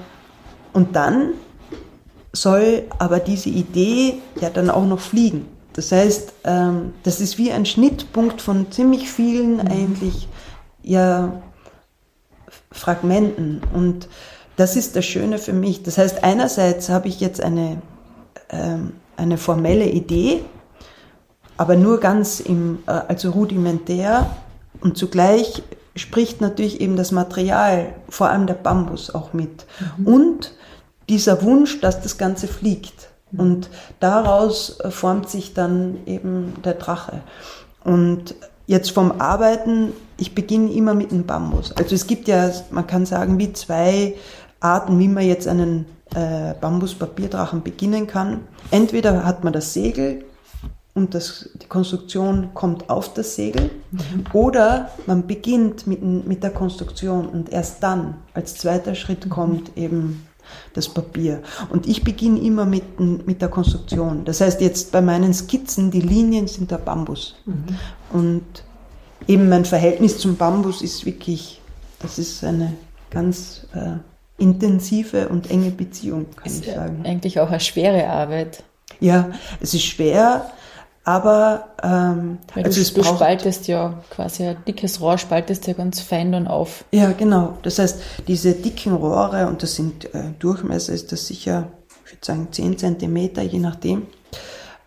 S4: und dann soll aber diese Idee ja dann auch noch fliegen. Das heißt, ähm, das ist wie ein Schnittpunkt von ziemlich vielen mhm. eigentlich ja Fragmenten und das ist das Schöne für mich. Das heißt, einerseits habe ich jetzt eine, ähm, eine formelle Idee, aber nur ganz im, äh, also rudimentär und zugleich spricht natürlich eben das Material, vor allem der Bambus auch mit. Mhm. Und dieser Wunsch, dass das Ganze fliegt. Und daraus äh, formt sich dann eben der Drache. Und jetzt vom Arbeiten, ich beginne immer mit dem Bambus. Also es gibt ja, man kann sagen, wie zwei Arten, wie man jetzt einen äh, Bambus-Papierdrachen beginnen kann. Entweder hat man das Segel und das, die Konstruktion kommt auf das Segel mhm. oder man beginnt mit, mit der Konstruktion und erst dann als zweiter Schritt mhm. kommt eben das Papier. Und ich beginne immer mit, mit der Konstruktion. Das heißt jetzt bei meinen Skizzen, die Linien sind der Bambus. Mhm. Und eben mein Verhältnis zum Bambus ist wirklich, das ist eine ganz äh, intensive und enge Beziehung, kann ist ich sagen.
S3: Eigentlich auch eine schwere Arbeit.
S4: Ja, es ist schwer, aber ähm,
S3: Weil also du, du spaltest ja quasi ein dickes Rohr, spaltest ja ganz fein dann auf.
S4: Ja, genau. Das heißt, diese dicken Rohre, und das sind äh, Durchmesser, ist das sicher, ich würde sagen, 10 Zentimeter, je nachdem,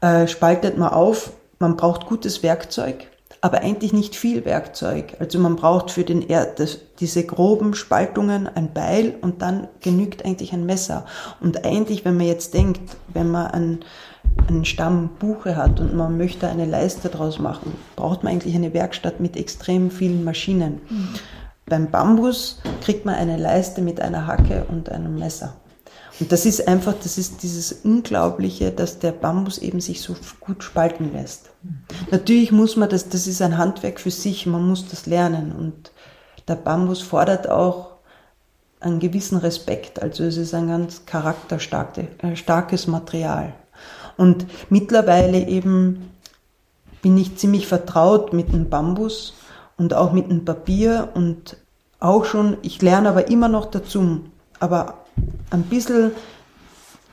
S4: äh, spaltet man auf. Man braucht gutes Werkzeug, aber eigentlich nicht viel Werkzeug. Also man braucht für den er das, diese groben Spaltungen ein Beil und dann genügt eigentlich ein Messer. Und eigentlich, wenn man jetzt denkt, wenn man ein einen Stamm Buche hat und man möchte eine Leiste daraus machen, braucht man eigentlich eine Werkstatt mit extrem vielen Maschinen. Mhm. Beim Bambus kriegt man eine Leiste mit einer Hacke und einem Messer. Und das ist einfach, das ist dieses Unglaubliche, dass der Bambus eben sich so gut spalten lässt. Mhm. Natürlich muss man das, das ist ein Handwerk für sich, man muss das lernen. Und der Bambus fordert auch einen gewissen Respekt. Also es ist ein ganz charakterstarkes Material. Und mittlerweile eben bin ich ziemlich vertraut mit dem Bambus und auch mit dem Papier und auch schon, ich lerne aber immer noch dazu, aber ein bisschen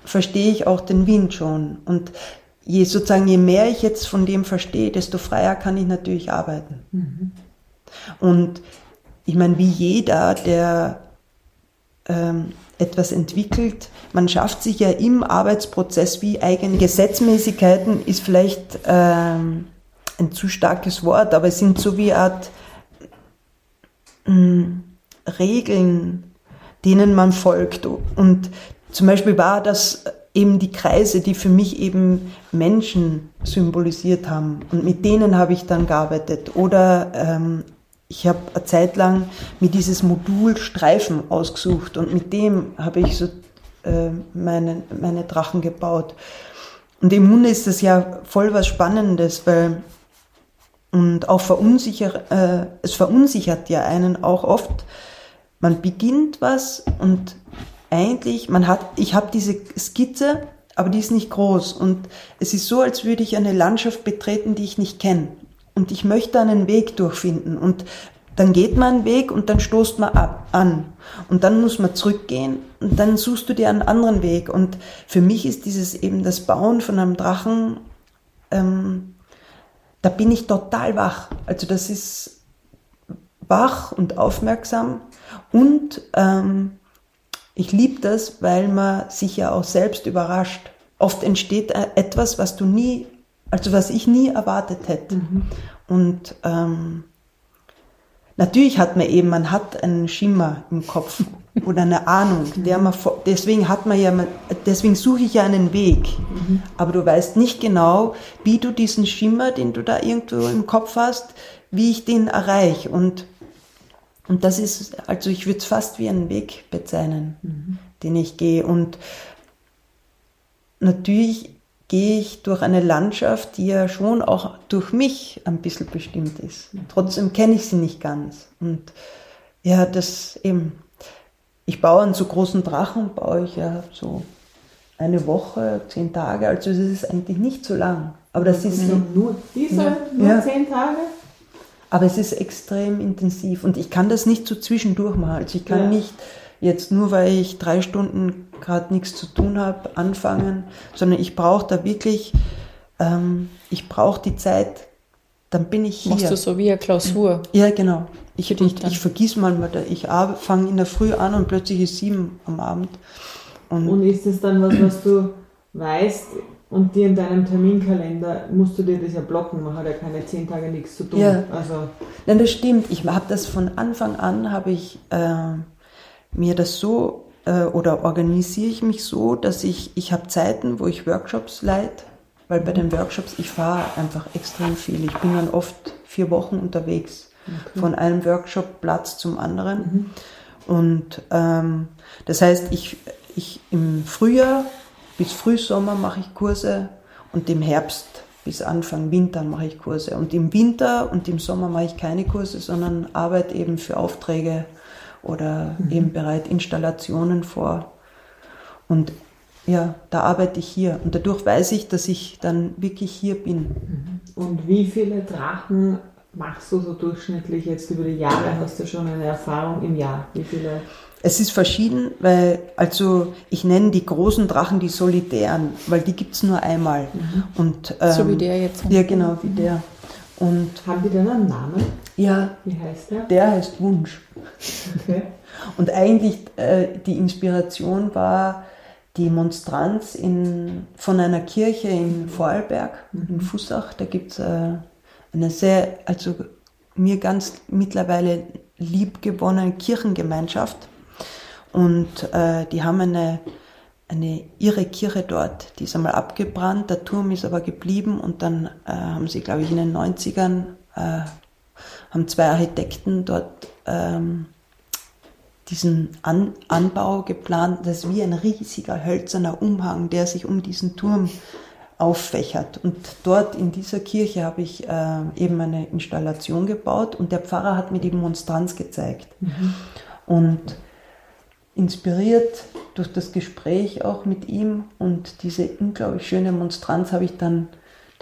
S4: verstehe ich auch den Wind schon und je sozusagen, je mehr ich jetzt von dem verstehe, desto freier kann ich natürlich arbeiten. Mhm. Und ich meine, wie jeder, der ähm, etwas entwickelt, man schafft sich ja im Arbeitsprozess wie eigene Gesetzmäßigkeiten, ist vielleicht ähm, ein zu starkes Wort, aber es sind so wie Art mh, mm, Regeln, denen man folgt. Und zum Beispiel war das eben die Kreise, die für mich eben Menschen symbolisiert haben. Und mit denen habe ich dann gearbeitet. Oder ähm, ich habe eine Zeit lang mir dieses Modul Streifen ausgesucht und mit dem habe ich so äh, meine, meine Drachen gebaut. Und im Grunde ist das ja voll was Spannendes, weil und auch verunsichert, äh, es verunsichert ja einen auch oft. Man beginnt was und eigentlich, man hat, ich habe diese Skizze, aber die ist nicht groß und es ist so, als würde ich eine Landschaft betreten, die ich nicht kenne. Und ich möchte einen Weg durchfinden und dann geht man einen Weg und dann stoßt man ab, an. Und dann muss man zurückgehen und dann suchst du dir einen anderen Weg. Und für mich ist dieses eben das Bauen von einem Drachen, ähm, da bin ich total wach. Also das ist wach und aufmerksam und ähm, ich liebe das, weil man sich ja auch selbst überrascht. Oft entsteht äh, etwas, was du nie, also was ich nie erwartet hätte. Mhm. Und ähm, natürlich hat man eben, man hat einen Schimmer im Kopf oder eine Ahnung, der man, deswegen hat man ja, deswegen suche ich ja einen Weg. Mhm. Aber du weißt nicht genau, wie du diesen Schimmer, den du da irgendwo im Kopf hast, wie ich den erreiche. Und und das ist, also ich würde es fast wie einen Weg bezeichnen, mhm. den ich gehe. Und natürlich gehe ich durch eine Landschaft, die ja schon auch durch mich ein bisschen bestimmt ist. Trotzdem kenne ich sie nicht ganz. Und ja, das eben, ich baue einen so großen Drachen, baue ich ja so eine Woche, zehn Tage, also es ist eigentlich nicht so lang. Aber das ist
S2: nur diese, nur ja. zehn Tage?
S4: Aber es ist extrem intensiv und ich kann das nicht so zwischendurch machen. Also ich kann ja. nicht jetzt nur, weil ich drei Stunden gerade nichts zu tun habe, anfangen, sondern ich brauche da wirklich, ähm, ich brauche die Zeit, dann bin ich hier.
S3: Machst du so wie eine Klausur?
S4: Ja, genau. Ich, ich, ich vergiss manchmal, ich fange in der Früh an und plötzlich ist sieben am Abend.
S2: Und, und ist das dann was, was du weißt, und dir in deinem Terminkalender musst du dir das ja blocken, man hat ja keine zehn Tage nichts zu tun.
S4: Ja. Also. Nein, das stimmt. Ich habe das von Anfang an, habe ich äh, mir das so äh, oder organisiere ich mich so, dass ich, ich habe Zeiten, wo ich Workshops leite, weil bei den Workshops, ich fahre einfach extrem viel. Ich bin dann oft vier Wochen unterwegs, okay. von einem Workshop-Platz zum anderen. Mhm. Und ähm, das heißt, ich, ich im Frühjahr bis Frühsommer mache ich Kurse und im Herbst bis Anfang Winter mache ich Kurse. Und im Winter und im Sommer mache ich keine Kurse, sondern arbeite eben für Aufträge oder mhm. eben bereit Installationen vor. Und ja, da arbeite ich hier. Und dadurch weiß ich, dass ich dann wirklich hier bin. Mhm.
S2: Und wie viele Drachen machst du so durchschnittlich jetzt über die Jahre? Hast du schon eine Erfahrung im Jahr? Wie viele?
S4: Es ist verschieden, weil, also ich nenne die großen Drachen die solitären, weil die gibt es nur einmal. Mhm. Und,
S3: ähm, so wie der jetzt.
S4: Ja, genau, wie der. Und
S2: Haben die denn einen Namen?
S4: Ja.
S2: Wie heißt der?
S4: Der heißt Wunsch. Okay. Und eigentlich äh, die Inspiration war die Monstranz in, von einer Kirche in Vorarlberg, mhm. in Fussach. Da gibt es äh, eine sehr, also mir ganz mittlerweile liebgewonnene Kirchengemeinschaft. Und äh, die haben eine, eine ihre Kirche dort, die ist einmal abgebrannt, der Turm ist aber geblieben und dann äh, haben sie, glaube ich, in den 90ern, äh, haben zwei Architekten dort ähm, diesen An Anbau geplant. Das ist wie ein riesiger hölzerner Umhang, der sich um diesen Turm auffächert. Und dort in dieser Kirche habe ich äh, eben eine Installation gebaut und der Pfarrer hat mir die Monstranz gezeigt. Mhm. Und inspiriert durch das Gespräch auch mit ihm und diese unglaublich schöne Monstranz habe ich dann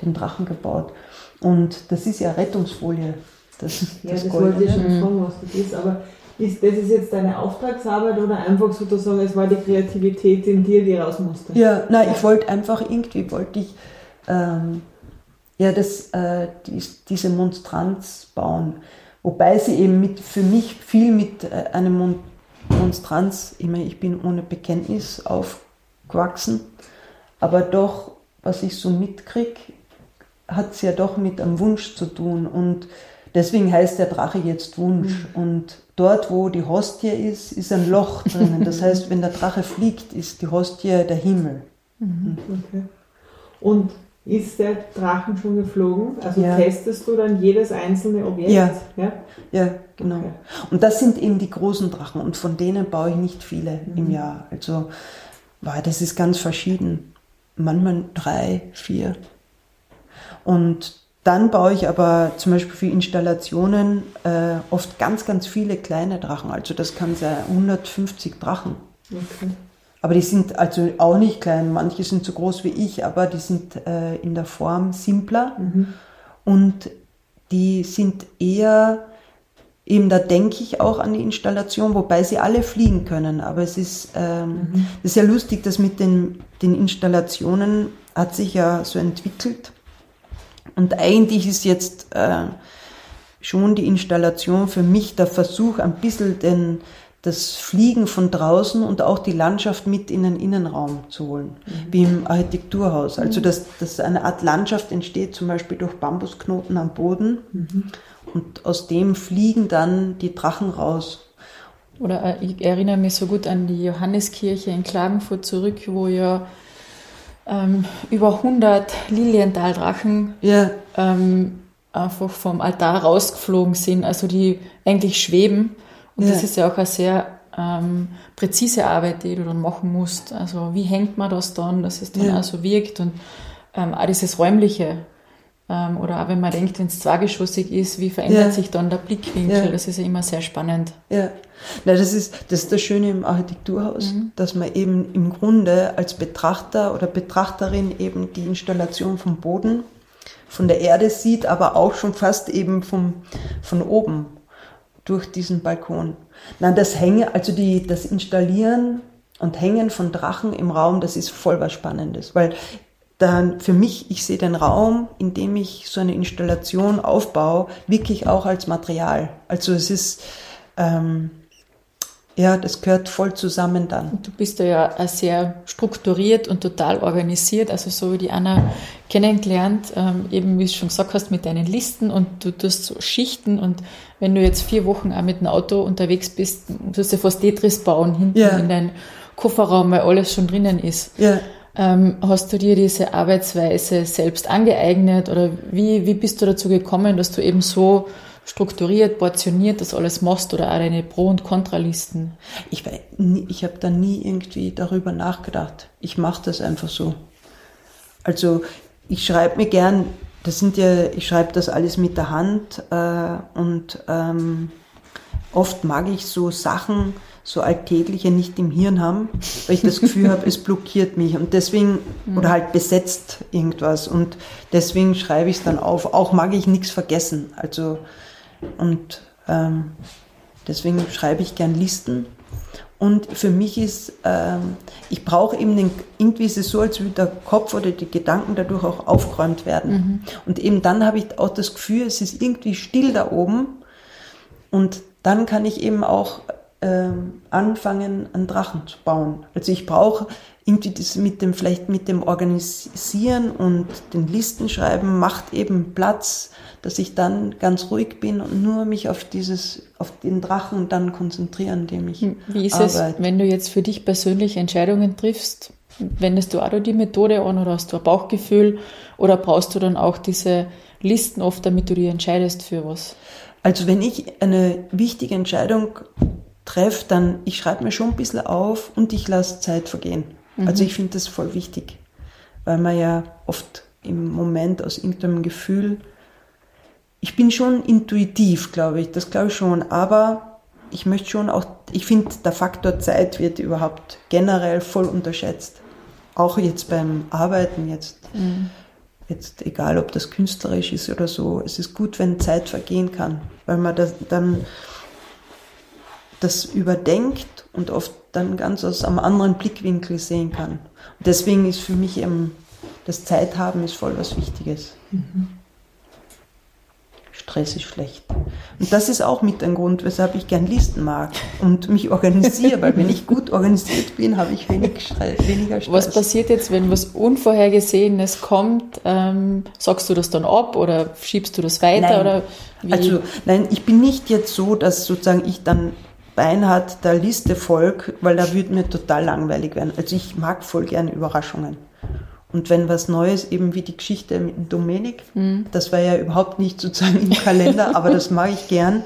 S4: den Drachen gebaut. Und das ist ja Rettungsfolie.
S2: Das, ja, das, das wollte ich schon fragen, was das ist, aber ist das ist jetzt deine Auftragsarbeit oder einfach sozusagen, es war die Kreativität in dir, die raus musste?
S4: Ja, nein, ich wollte einfach irgendwie, wollte ich ähm, ja, das, äh, dies, diese Monstranz bauen. Wobei sie eben mit, für mich viel mit äh, einem Monstranz, ich meine, ich bin ohne Bekenntnis aufgewachsen, aber doch, was ich so mitkriege, hat es ja doch mit einem Wunsch zu tun. Und deswegen heißt der Drache jetzt Wunsch. Mhm. Und dort, wo die Hostie ist, ist ein Loch drinnen. Das heißt, wenn der Drache fliegt, ist die Hostie der Himmel.
S2: Mhm. Okay. Und ist der Drachen schon geflogen? Also ja. testest du dann jedes einzelne Objekt?
S4: Ja, ja? ja genau. Okay. Und das sind eben die großen Drachen und von denen baue ich nicht viele mhm. im Jahr. Also, weil das ist ganz verschieden. Manchmal drei, vier. Und dann baue ich aber zum Beispiel für Installationen äh, oft ganz, ganz viele kleine Drachen. Also das kann sein 150 Drachen. Okay. Aber die sind also auch nicht klein. Manche sind so groß wie ich, aber die sind äh, in der Form simpler. Mhm. Und die sind eher, eben da denke ich auch an die Installation, wobei sie alle fliegen können. Aber es ist, ähm, mhm. ist ja lustig, dass mit den, den Installationen hat sich ja so entwickelt. Und eigentlich ist jetzt äh, schon die Installation für mich der Versuch, ein bisschen den, das Fliegen von draußen und auch die Landschaft mit in den Innenraum zu holen, mhm. wie im Architekturhaus. Also mhm. dass, dass eine Art Landschaft entsteht, zum Beispiel durch Bambusknoten am Boden mhm. und aus dem fliegen dann die Drachen raus.
S3: Oder äh, ich erinnere mich so gut an die Johanneskirche in Klagenfurt zurück, wo ja ähm, über 100 Lilienthal-Drachen ja. ähm, einfach vom Altar rausgeflogen sind, also die eigentlich schweben und ja. das ist ja auch eine sehr ähm, präzise Arbeit, die du dann machen musst. Also wie hängt man das dann, dass es dann ja. auch so wirkt und ähm, auch dieses Räumliche. Ähm, oder auch wenn man denkt, wenn es zweigeschossig ist, wie verändert ja. sich dann der Blickwinkel? Das ist ja immer sehr spannend.
S4: Ja, Na, das, ist, das ist das Schöne im Architekturhaus, mhm. dass man eben im Grunde als Betrachter oder Betrachterin eben die Installation vom Boden, von der Erde sieht, aber auch schon fast eben vom, von oben durch diesen Balkon. Nein, das Hängen, also die, das Installieren und Hängen von Drachen im Raum, das ist voll was Spannendes, weil dann für mich, ich sehe den Raum, in dem ich so eine Installation aufbaue, wirklich auch als Material. Also es ist, ähm, ja, das gehört voll zusammen dann.
S3: Du bist ja sehr strukturiert und total organisiert, also so wie die Anna kennengelernt, ähm, eben wie du schon gesagt hast, mit deinen Listen und du tust so Schichten und wenn du jetzt vier Wochen auch mit dem Auto unterwegs bist, du fast Tetris bauen hinten ja. in deinen Kofferraum, weil alles schon drinnen ist. Ja. Ähm, hast du dir diese Arbeitsweise selbst angeeignet oder wie, wie bist du dazu gekommen, dass du eben so strukturiert, portioniert das alles machst oder auch deine Pro- und Kontralisten?
S4: Ich, ich habe da nie irgendwie darüber nachgedacht. Ich mache das einfach so. Also ich schreibe mir gern, das sind ja, ich schreibe das alles mit der Hand äh, und ähm, oft mag ich so Sachen, so alltägliche nicht im Hirn haben, weil ich das Gefühl habe, es blockiert mich und deswegen, mhm. oder halt besetzt irgendwas und deswegen schreibe ich es dann auf. Auch mag ich nichts vergessen. Also und ähm, deswegen schreibe ich gern Listen. Und für mich ist, ähm, ich brauche eben den, irgendwie ist es so, als würde der Kopf oder die Gedanken dadurch auch aufgeräumt werden. Mhm. Und eben dann habe ich auch das Gefühl, es ist irgendwie still da oben. Und dann kann ich eben auch ähm, anfangen, einen Drachen zu bauen. Also ich brauche irgendwie das mit dem, vielleicht mit dem Organisieren und den Listenschreiben macht eben Platz, dass ich dann ganz ruhig bin und nur mich auf dieses, auf den Drachen dann konzentrieren, dem ich hm,
S3: Wie ist arbeite. es, wenn du jetzt für dich persönlich Entscheidungen triffst? Wendest du auch die Methode an oder hast du ein Bauchgefühl oder brauchst du dann auch diese Listen oft, damit du dich entscheidest für was?
S4: Also wenn ich eine wichtige Entscheidung treffe, dann ich schreibe mir schon ein bisschen auf und ich lasse Zeit vergehen. Mhm. Also ich finde das voll wichtig, weil man ja oft im Moment aus irgendeinem Gefühl, ich bin schon intuitiv, glaube ich, das glaube ich schon, aber ich möchte schon auch, ich finde, der Faktor Zeit wird überhaupt generell voll unterschätzt. Auch jetzt beim Arbeiten jetzt. Mhm. Jetzt egal, ob das künstlerisch ist oder so, es ist gut, wenn Zeit vergehen kann, weil man das dann das überdenkt und oft dann ganz aus einem anderen Blickwinkel sehen kann. Und deswegen ist für mich eben das Zeithaben ist voll was Wichtiges. Mhm. Stress ist schlecht. Und das ist auch mit ein Grund, weshalb ich gern Listen mag und mich organisiere, weil wenn ich gut organisiert bin, habe ich wenig Stress, weniger Stress.
S3: Was passiert jetzt, wenn was Unvorhergesehenes kommt? Ähm, sagst du das dann ab oder schiebst du das weiter?
S4: Nein.
S3: Oder wie?
S4: Also, nein, ich bin nicht jetzt so, dass sozusagen ich dann beinhart der Liste folge, weil da würde mir total langweilig werden. Also ich mag voll gerne Überraschungen. Und wenn was Neues, eben wie die Geschichte mit dem Dominik, das war ja überhaupt nicht sozusagen im Kalender, aber das mag ich gern,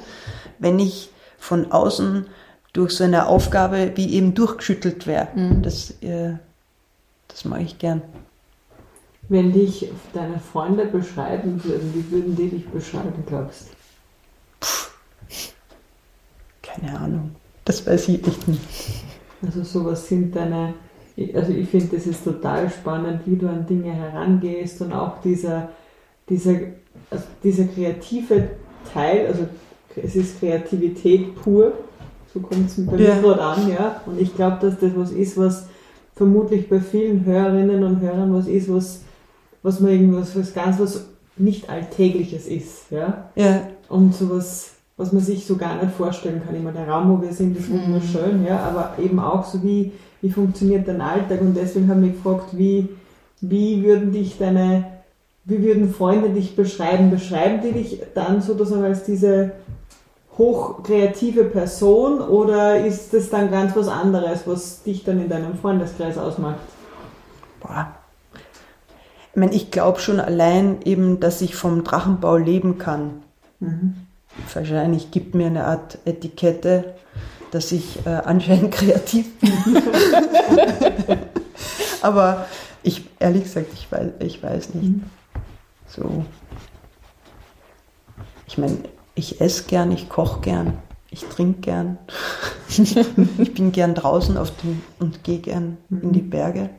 S4: wenn ich von außen durch so eine Aufgabe wie eben durchgeschüttelt wäre. Das, äh, das mag ich gern.
S2: Wenn dich deine Freunde beschreiben würden, wie würden die dich beschreiben, glaubst
S4: Keine Ahnung. Das weiß ich echt nicht.
S2: Also sowas sind deine, also ich finde, das ist total spannend, wie du an Dinge herangehst und auch dieser, dieser, also dieser kreative Teil, also es ist Kreativität pur, so kommt es bei mir gerade an, ja. Und ich glaube, dass das was ist, was vermutlich bei vielen Hörerinnen und Hörern was ist, was, was man irgendwas, was ganz was nicht Alltägliches ist, ja.
S4: Ja,
S2: Und sowas, was man sich so gar nicht vorstellen kann. Immer der Raum, wo wir sind, ist wunderschön, ja, aber eben auch so wie, wie funktioniert dein Alltag und deswegen haben wir gefragt, wie, wie würden dich deine, wie würden Freunde dich beschreiben? Beschreiben die dich dann sozusagen als diese hochkreative Person oder ist das dann ganz was anderes, was dich dann in deinem Freundeskreis ausmacht?
S4: Boah. Ich meine, ich glaube schon allein eben, dass ich vom Drachenbau leben kann. Wahrscheinlich gibt mir eine Art Etikette, dass ich äh, anscheinend kreativ bin. Aber ich, ehrlich gesagt, ich weiß, ich weiß nicht. So. Ich meine, ich esse gern, ich koche gern, ich trinke gern. ich bin gern draußen auf dem, und gehe gern in die Berge.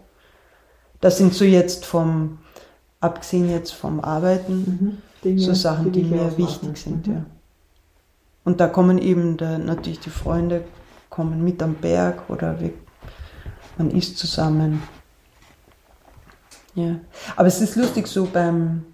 S4: Das sind so jetzt vom, abgesehen jetzt vom Arbeiten,
S2: Dinge,
S4: so Sachen, die,
S2: dich
S4: mir wichtig sind,
S2: Mhm.
S4: ja. Und da kommen eben da, natürlich die Freunde kommen mit am Berg oder wir, man isst zusammen. Ja. Aber es ist lustig so beim,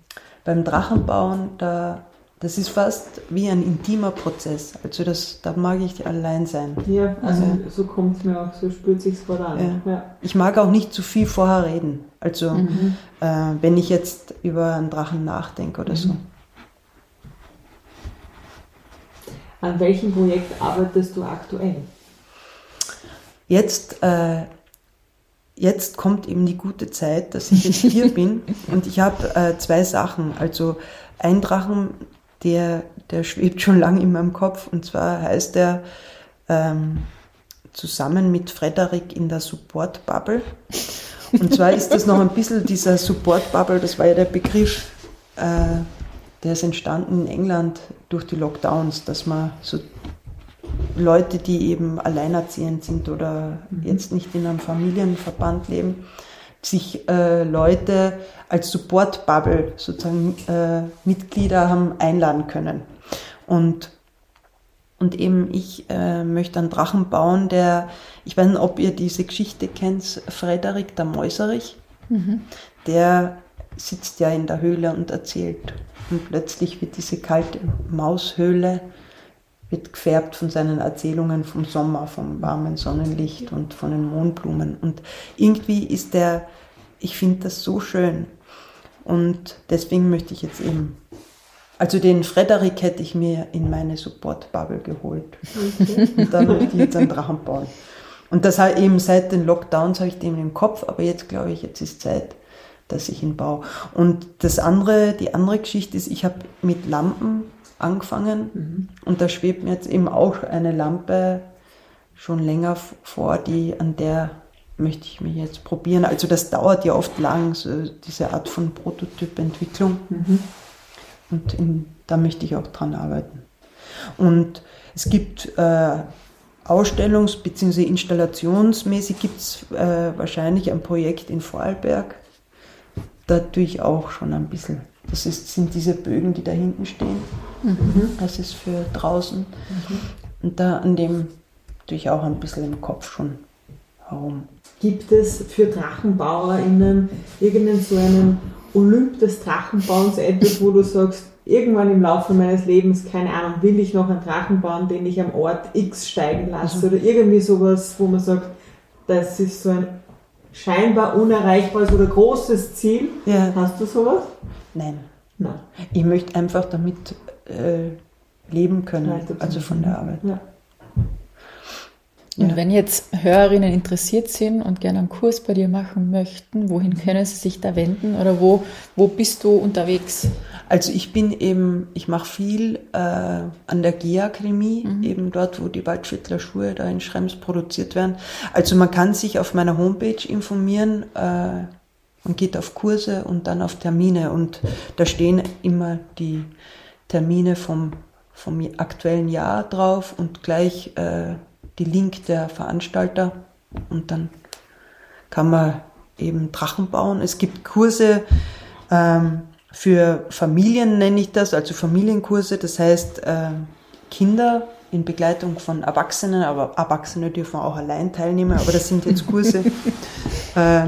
S4: beim Drachenbauen, da, das ist fast wie ein intimer Prozess. Also das, da mag ich allein sein.
S2: Ja, also
S4: Ja.
S2: so kommt es mir auch, so spürt sich gerade an.
S4: Ja.
S2: Ja.
S4: Ich mag auch nicht zu viel vorher reden. Also
S2: Mhm.
S4: äh, wenn ich jetzt über einen Drachen nachdenke oder so.
S2: An welchem Projekt arbeitest du aktuell?
S4: Jetzt, äh, jetzt kommt eben die gute Zeit, dass ich jetzt hier bin und ich habe äh, zwei Sachen. Also ein Drachen, der, der schwebt schon lange in meinem Kopf und zwar heißt er ähm, zusammen mit Frederik in der Support Bubble. Und zwar ist das noch ein bisschen dieser Support Bubble, das war ja der Begriff, äh, der ist entstanden in England durch die Lockdowns, dass man so Leute, die eben alleinerziehend sind oder jetzt nicht in einem Familienverband leben, sich äh, Leute als Support Bubble sozusagen äh, Mitglieder haben einladen können. Und und eben ich äh, möchte einen Drachen bauen, der, ich weiß nicht, ob ihr diese Geschichte kennt, Frederik der Mäuserich, der sitzt ja in der Höhle und erzählt. Und plötzlich wird diese kalte Maushöhle wird gefärbt von seinen Erzählungen vom Sommer, vom warmen Sonnenlicht und von den Mohnblumen. Und irgendwie ist der, ich finde das so schön. Und deswegen möchte ich jetzt eben, also den Frederik hätte ich mir in meine Support-Bubble geholt. Und dann möchte ich jetzt einen Drachen bauen. Und das halt eben seit den Lockdowns habe ich den im Kopf, aber jetzt glaube ich, jetzt ist Zeit, dass ich ihn baue. Und das andere, die andere Geschichte ist, ich habe mit Lampen angefangen und da schwebt mir jetzt eben auch eine Lampe schon länger vor, die an der möchte ich mich jetzt probieren. Also das dauert ja oft lang, so diese Art von Prototypentwicklung. Und in, da möchte ich auch dran arbeiten. Und es gibt äh, Ausstellungs- bzw. installationsmäßig gibt es äh, wahrscheinlich ein Projekt in Vorarlberg. Da tue ich auch schon ein bisschen. Das ist, sind diese Bögen, die da hinten stehen. Das ist für draußen. Und da an dem tue ich auch ein bisschen im Kopf schon herum.
S2: Gibt es für DrachenbauerInnen irgendeinen so einen Olymp des Drachenbauens etwas, wo du sagst, irgendwann im Laufe meines Lebens, keine Ahnung, will ich noch einen Drachen bauen, den ich am Ort X steigen lasse
S4: Also.
S2: oder irgendwie sowas, wo man sagt, das ist so ein scheinbar unerreichbares oder großes Ziel.
S4: Ja.
S2: Hast du sowas?
S4: Nein.
S2: Nein.
S4: Ich möchte einfach damit äh, leben können, also von der Arbeit.
S2: Ja.
S3: Und
S4: Ja.
S3: wenn jetzt Hörerinnen interessiert sind und gerne einen Kurs bei dir machen möchten, wohin können sie sich da wenden oder wo, wo bist du unterwegs?
S4: Also ich bin eben, ich mache viel äh, an der G-Akademie, eben dort, wo die Waldschüttler Schuhe da in Schrems produziert werden. Also man kann sich auf meiner Homepage informieren, äh, man geht auf Kurse und dann auf Termine und da stehen immer die Termine vom, vom aktuellen Jahr drauf und gleich äh, die Link der Veranstalter und dann kann man eben Drachen bauen. Es gibt Kurse ähm, für Familien, nenne ich das, also Familienkurse. Das heißt, ähm, Kinder in Begleitung von Erwachsenen, aber Erwachsene dürfen auch allein teilnehmen, aber das sind jetzt Kurse, äh,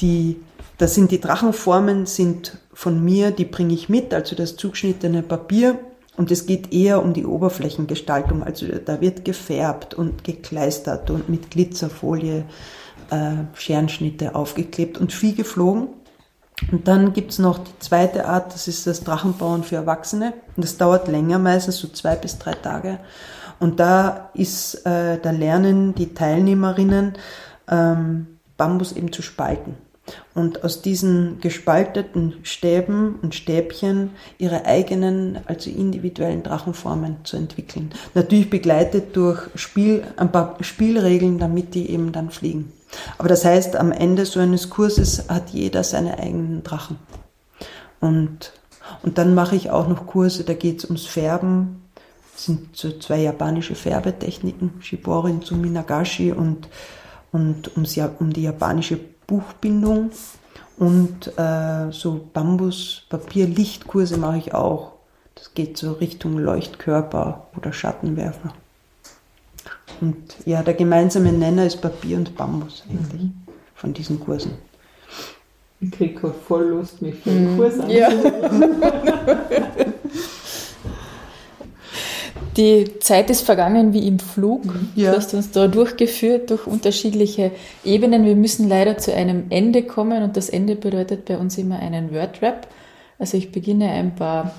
S4: die, das sind die Drachenformen, sind von mir, die bringe ich mit, also das zugeschnittene Papier. Und es geht eher um die Oberflächengestaltung. Also da wird gefärbt und gekleistert und mit Glitzerfolie äh, Scherenschnitte aufgeklebt und viel geflogen. Und dann gibt's noch die zweite Art, das ist das Drachenbauen für Erwachsene. Und das dauert länger, meistens so zwei bis drei Tage. Und da ist, äh, da lernen die Teilnehmerinnen ähm, Bambus eben zu spalten. Und aus diesen gespalteten Stäben und Stäbchen ihre eigenen, also individuellen Drachenformen zu entwickeln. Natürlich begleitet durch Spiel, ein paar Spielregeln, damit die eben dann fliegen. Aber das heißt, am Ende so eines Kurses hat jeder seine eigenen Drachen. Und, und dann mache ich auch noch Kurse, da geht es ums Färben. Das sind so zwei japanische Färbetechniken, Shiborin zu Minagashi und, und ums, um die japanische Buchbindung. Und äh, so Bambus-Papier-Lichtkurse mache ich auch. Das geht so Richtung Leuchtkörper oder Schattenwerfer. Und ja, der gemeinsame Nenner ist Papier und Bambus eigentlich von diesen Kursen.
S2: Ich krieg gerade voll Lust, mich für einen Kurs
S3: Ja. Die Zeit ist vergangen wie im Flug.
S4: Ja.
S3: Du hast uns da durchgeführt durch unterschiedliche Ebenen. Wir müssen leider zu einem Ende kommen und das Ende bedeutet bei uns immer einen Wordrap. Also ich beginne ein paar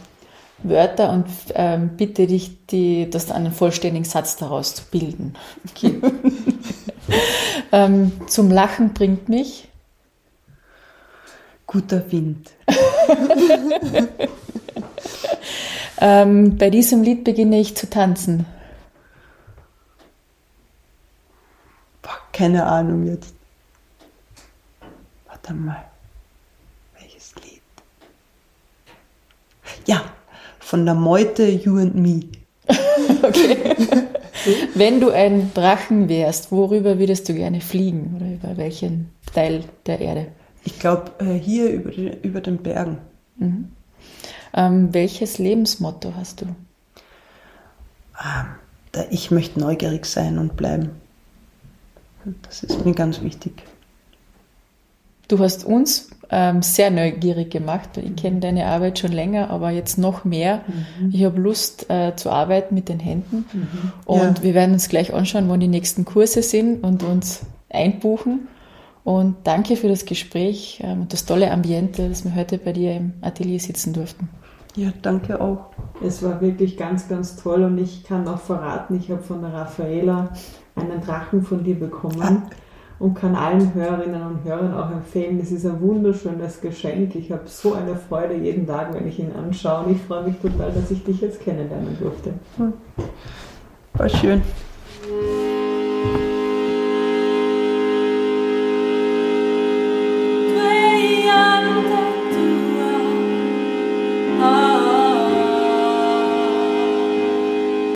S3: Wörter und ähm, bitte dich, die, das einen vollständigen Satz daraus zu bilden.
S4: Okay.
S3: Ähm, zum Lachen bringt mich.
S4: Guter Wind.
S3: Ähm, bei diesem Lied beginne ich zu tanzen.
S4: Boah, keine Ahnung jetzt. Warte mal. Welches Lied? Ja, von der Meute You and Me.
S3: Wenn du ein Drachen wärst, worüber würdest du gerne fliegen oder über welchen Teil der Erde?
S4: Ich glaube, äh, hier über, über den Bergen.
S3: Ähm, welches Lebensmotto hast du?
S4: Ah, ich möchte neugierig sein und bleiben. Das ist mir ganz wichtig.
S3: Du hast uns ähm, sehr neugierig gemacht. Ich kenne deine Arbeit schon länger, aber jetzt noch mehr. Ich habe Lust äh, zu arbeiten mit den Händen. Und
S4: Ja.
S3: wir werden uns gleich anschauen, wann die nächsten Kurse sind und uns einbuchen. Und danke für das Gespräch ähm, und das tolle Ambiente, dass wir heute bei dir im Atelier sitzen durften.
S4: Ja, danke auch.
S2: Es war wirklich ganz, ganz toll und ich kann auch verraten, ich habe von der Raffaela einen Drachen von dir bekommen und kann allen Hörerinnen und Hörern auch empfehlen, es ist ein wunderschönes Geschenk. Ich habe so eine Freude jeden Tag, wenn ich ihn anschaue und ich freue mich total, dass ich dich jetzt kennenlernen durfte.
S4: War schön.